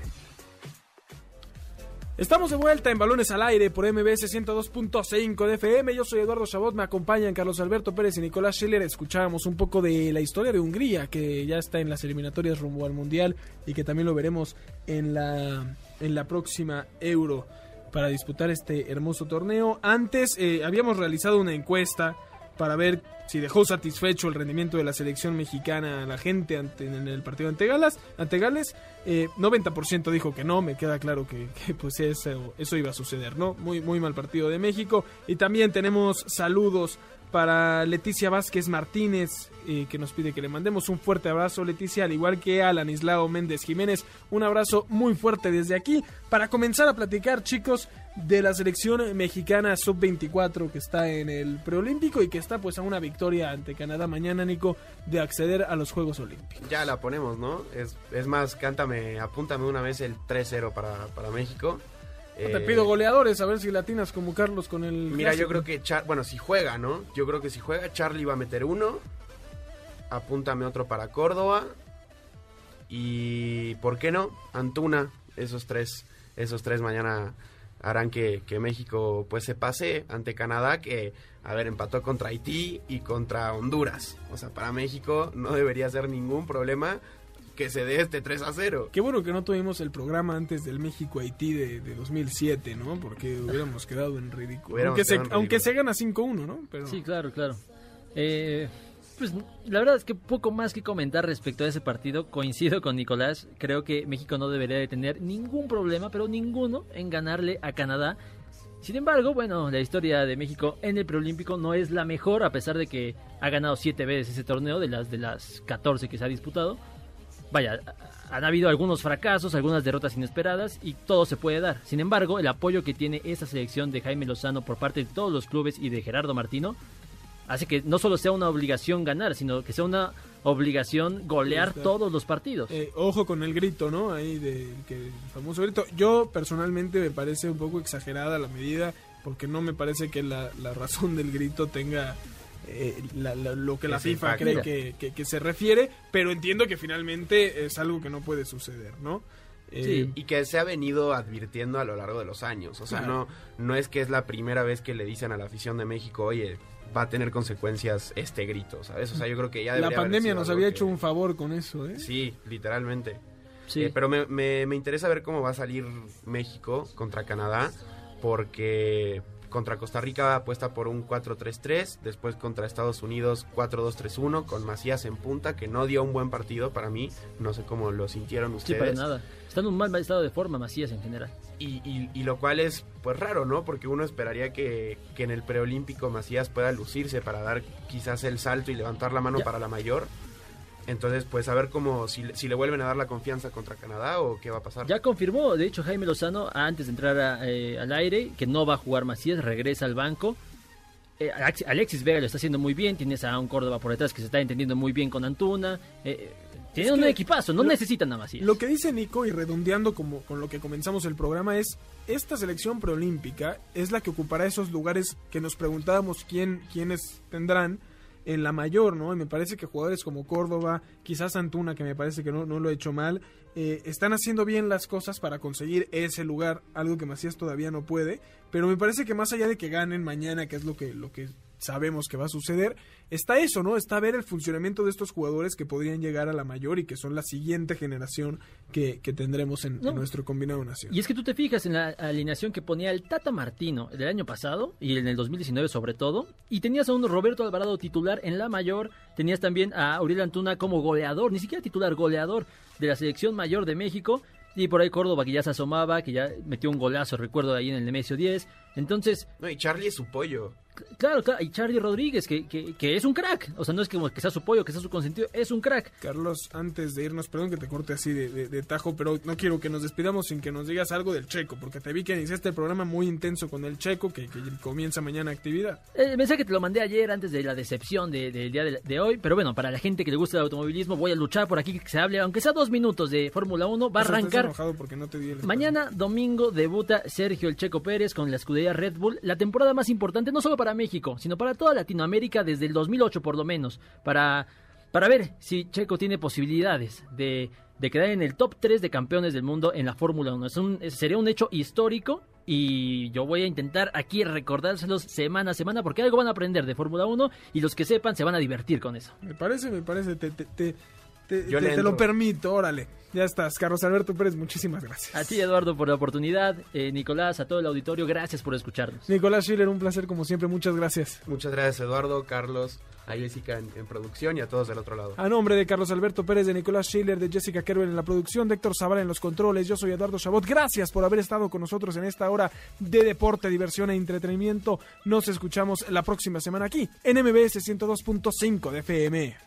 Estamos de vuelta en Balones al Aire por MBS 102.5 de FM. Yo soy Eduardo Chabot, me acompañan Carlos Alberto Pérez y Nicolás Schiller. Escuchábamos un poco de la historia de Hungría, que ya está en las eliminatorias rumbo al Mundial y que también lo veremos en la, en la próxima Euro para disputar este hermoso torneo. Antes eh, habíamos realizado una encuesta para ver si dejó satisfecho el rendimiento de la selección mexicana a la gente ante, en el partido ante, Galas, ante Gales. Eh, 90% dijo que no, me queda claro que, que, pues eso, eso iba a suceder, ¿no? Muy, muy mal partido de México. Y también tenemos saludos para Leticia Vázquez Martínez, eh, que nos pide que le mandemos un fuerte abrazo, Leticia, al igual que a Lanislao Méndez Jiménez. Un abrazo muy fuerte desde aquí para comenzar a platicar, chicos, de la selección mexicana sub-24 que está en el preolímpico y que está pues a una victoria ante Canadá mañana, Nico, de acceder a los Juegos Olímpicos. Ya la ponemos, ¿no? Es, es más, cántame, apúntame una vez el 3-0 para, para México. Te pido goleadores, a ver si latinas como Carlos con el. Mira, clásico. yo creo que. Char bueno, si juega, ¿no? Yo creo que si juega, Charlie va a meter uno. Apúntame otro para Córdoba. Y. ¿Por qué no? Antuna. Esos tres. Esos tres mañana harán que, que México pues se pase ante Canadá que a ver empató contra Haití y contra Honduras o sea para México no debería ser ningún problema que se dé este 3 a 0. Qué bueno que no tuvimos el programa antes del México-Haití de, de, 2007, ¿no? Porque hubiéramos quedado en ridículo. Aunque se, en ridículo. aunque se gana 5-1, ¿no? Pero... Sí, claro, claro. Eh, pues la verdad es que poco más que comentar respecto a ese partido. Coincido con Nicolás. Creo que México no debería de tener ningún problema, pero ninguno, en ganarle a Canadá. Sin embargo, bueno, la historia de México en el preolímpico no es la mejor, a pesar de que ha ganado siete veces ese torneo de las de las 14 que se ha disputado vaya, han habido algunos fracasos, algunas derrotas inesperadas y todo se puede dar. Sin embargo, el apoyo que tiene esta selección de Jaime Lozano por parte de todos los clubes y de Gerardo Martino hace que no solo sea una obligación ganar, sino que sea una obligación golear todos los partidos. Eh, ojo con el grito, ¿no? Ahí del de, famoso grito. Yo personalmente me parece un poco exagerada la medida porque no me parece que la, la razón del grito tenga eh, la, la, lo que la FIFA cree que, que, que, se refiere, pero entiendo que finalmente es algo que no puede suceder, ¿no? Eh, sí, y que se ha venido advirtiendo a lo largo de los años. O sea, claro. no, no es que es la primera vez que le dicen a la afición de México, oye, va a tener consecuencias este grito, ¿sabes? O sea, yo creo que ya La pandemia nos había hecho un favor con eso, ¿eh? Sí, literalmente. Sí. Eh, pero me, me, me interesa ver cómo va a salir México contra Canadá, porque contra Costa Rica apuesta por un 4-3-3, después contra Estados Unidos 4-2-3-1 con Macías en punta, que no dio un buen partido para mí, no sé cómo lo sintieron ustedes. Sí, para nada. Está en un mal estado de forma Macías en general. Y, y, y, lo cual es pues raro, ¿no? Porque uno esperaría que, que, en el preolímpico Macías pueda lucirse para dar quizás el salto y levantar la mano ya. para la mayor. Entonces, pues a ver cómo, si, si le vuelven a dar la confianza contra Canadá o qué va a pasar. Ya confirmó, de hecho, Jaime Lozano, antes de entrar a, eh, al aire, que no va a jugar Macías, regresa al banco. Eh, Alex- Alexis Vega lo está haciendo muy bien, tienes a un Córdoba por detrás que se está entendiendo muy bien con Antuna. Eh, tiene Es un equipazo, no lo- necesitan a Macías. Lo que dice Nico y redondeando como con lo que comenzamos el programa es esta selección preolímpica es la que ocupará esos lugares que nos preguntábamos quién quiénes tendrán en la mayor, ¿no? Y me parece que jugadores como Córdoba, quizás Antuna, que me parece que no, no lo ha hecho mal, eh, están haciendo bien las cosas para conseguir ese lugar, algo que Macías todavía no puede, pero me parece que más allá de que ganen mañana, que es lo que, lo que sabemos que va a suceder, está eso, ¿no? Está ver el funcionamiento de estos jugadores que podrían llegar a la mayor y que son la siguiente generación que, que tendremos en, nuestro combinado nacional. Y es que tú te fijas en la alineación que ponía el Tata Martino del año pasado y en el 2019 sobre todo, y tenías a un Roberto Alvarado titular en la mayor, tenías también a Aurelio Antuna como goleador, ni siquiera titular, goleador de la selección mayor de México, y por ahí Córdoba que ya se asomaba, que ya metió un golazo, recuerdo ahí en el Nemesio 10. Entonces, No, y Charlie es su pollo. claro, claro, y Charlie Rodríguez, que, que, que es un crack, o sea, no es como que sea su pollo, que sea su consentido, es un crack. Carlos, antes de irnos, perdón que te corte así de, de- de tajo, pero no quiero que nos despidamos sin que nos digas algo del Checo, porque te vi que iniciaste el programa muy intenso con el Checo, que, que comienza mañana actividad. El mensaje te lo mandé ayer antes de la decepción de- del día de, de hoy, pero bueno, para la gente que le gusta el automovilismo, voy a luchar por aquí que se hable, aunque sea dos minutos de Fórmula 1, va a O sea, estás arrancar. enojado porque no te di el Mañana, domingo, debuta Sergio El Checo Pérez con la escudería Red Bull, la temporada más importante no solo para México, sino para toda Latinoamérica desde el 2008 por lo menos, para, para ver si Checo tiene posibilidades de, de quedar en el top 3 de campeones del mundo en la Fórmula 1. Es un, sería un hecho histórico y yo voy a intentar aquí recordárselos semana a semana porque algo van a aprender de Fórmula 1 y los que sepan se van a divertir con eso. Me parece, me parece, te, te- Yo te- le te lo permito, órale. Ya estás, Carlos Alberto Pérez, muchísimas gracias. A ti Eduardo por la oportunidad, eh, Nicolás, a todo el auditorio, gracias por escucharnos. Nicolás Schiller, un placer como siempre, muchas gracias. Muchas gracias, Eduardo, Carlos, a Jessica en, en producción y a todos del otro lado. A nombre de Carlos Alberto Pérez, de Nicolás Schiller, de Jessica Kerbel en la producción, de Héctor Zavala en los controles, yo soy Eduardo Chabot. Gracias por haber estado con nosotros en esta hora de deporte, diversión e entretenimiento. Nos escuchamos la próxima semana aquí en MBS 102.5 de FM.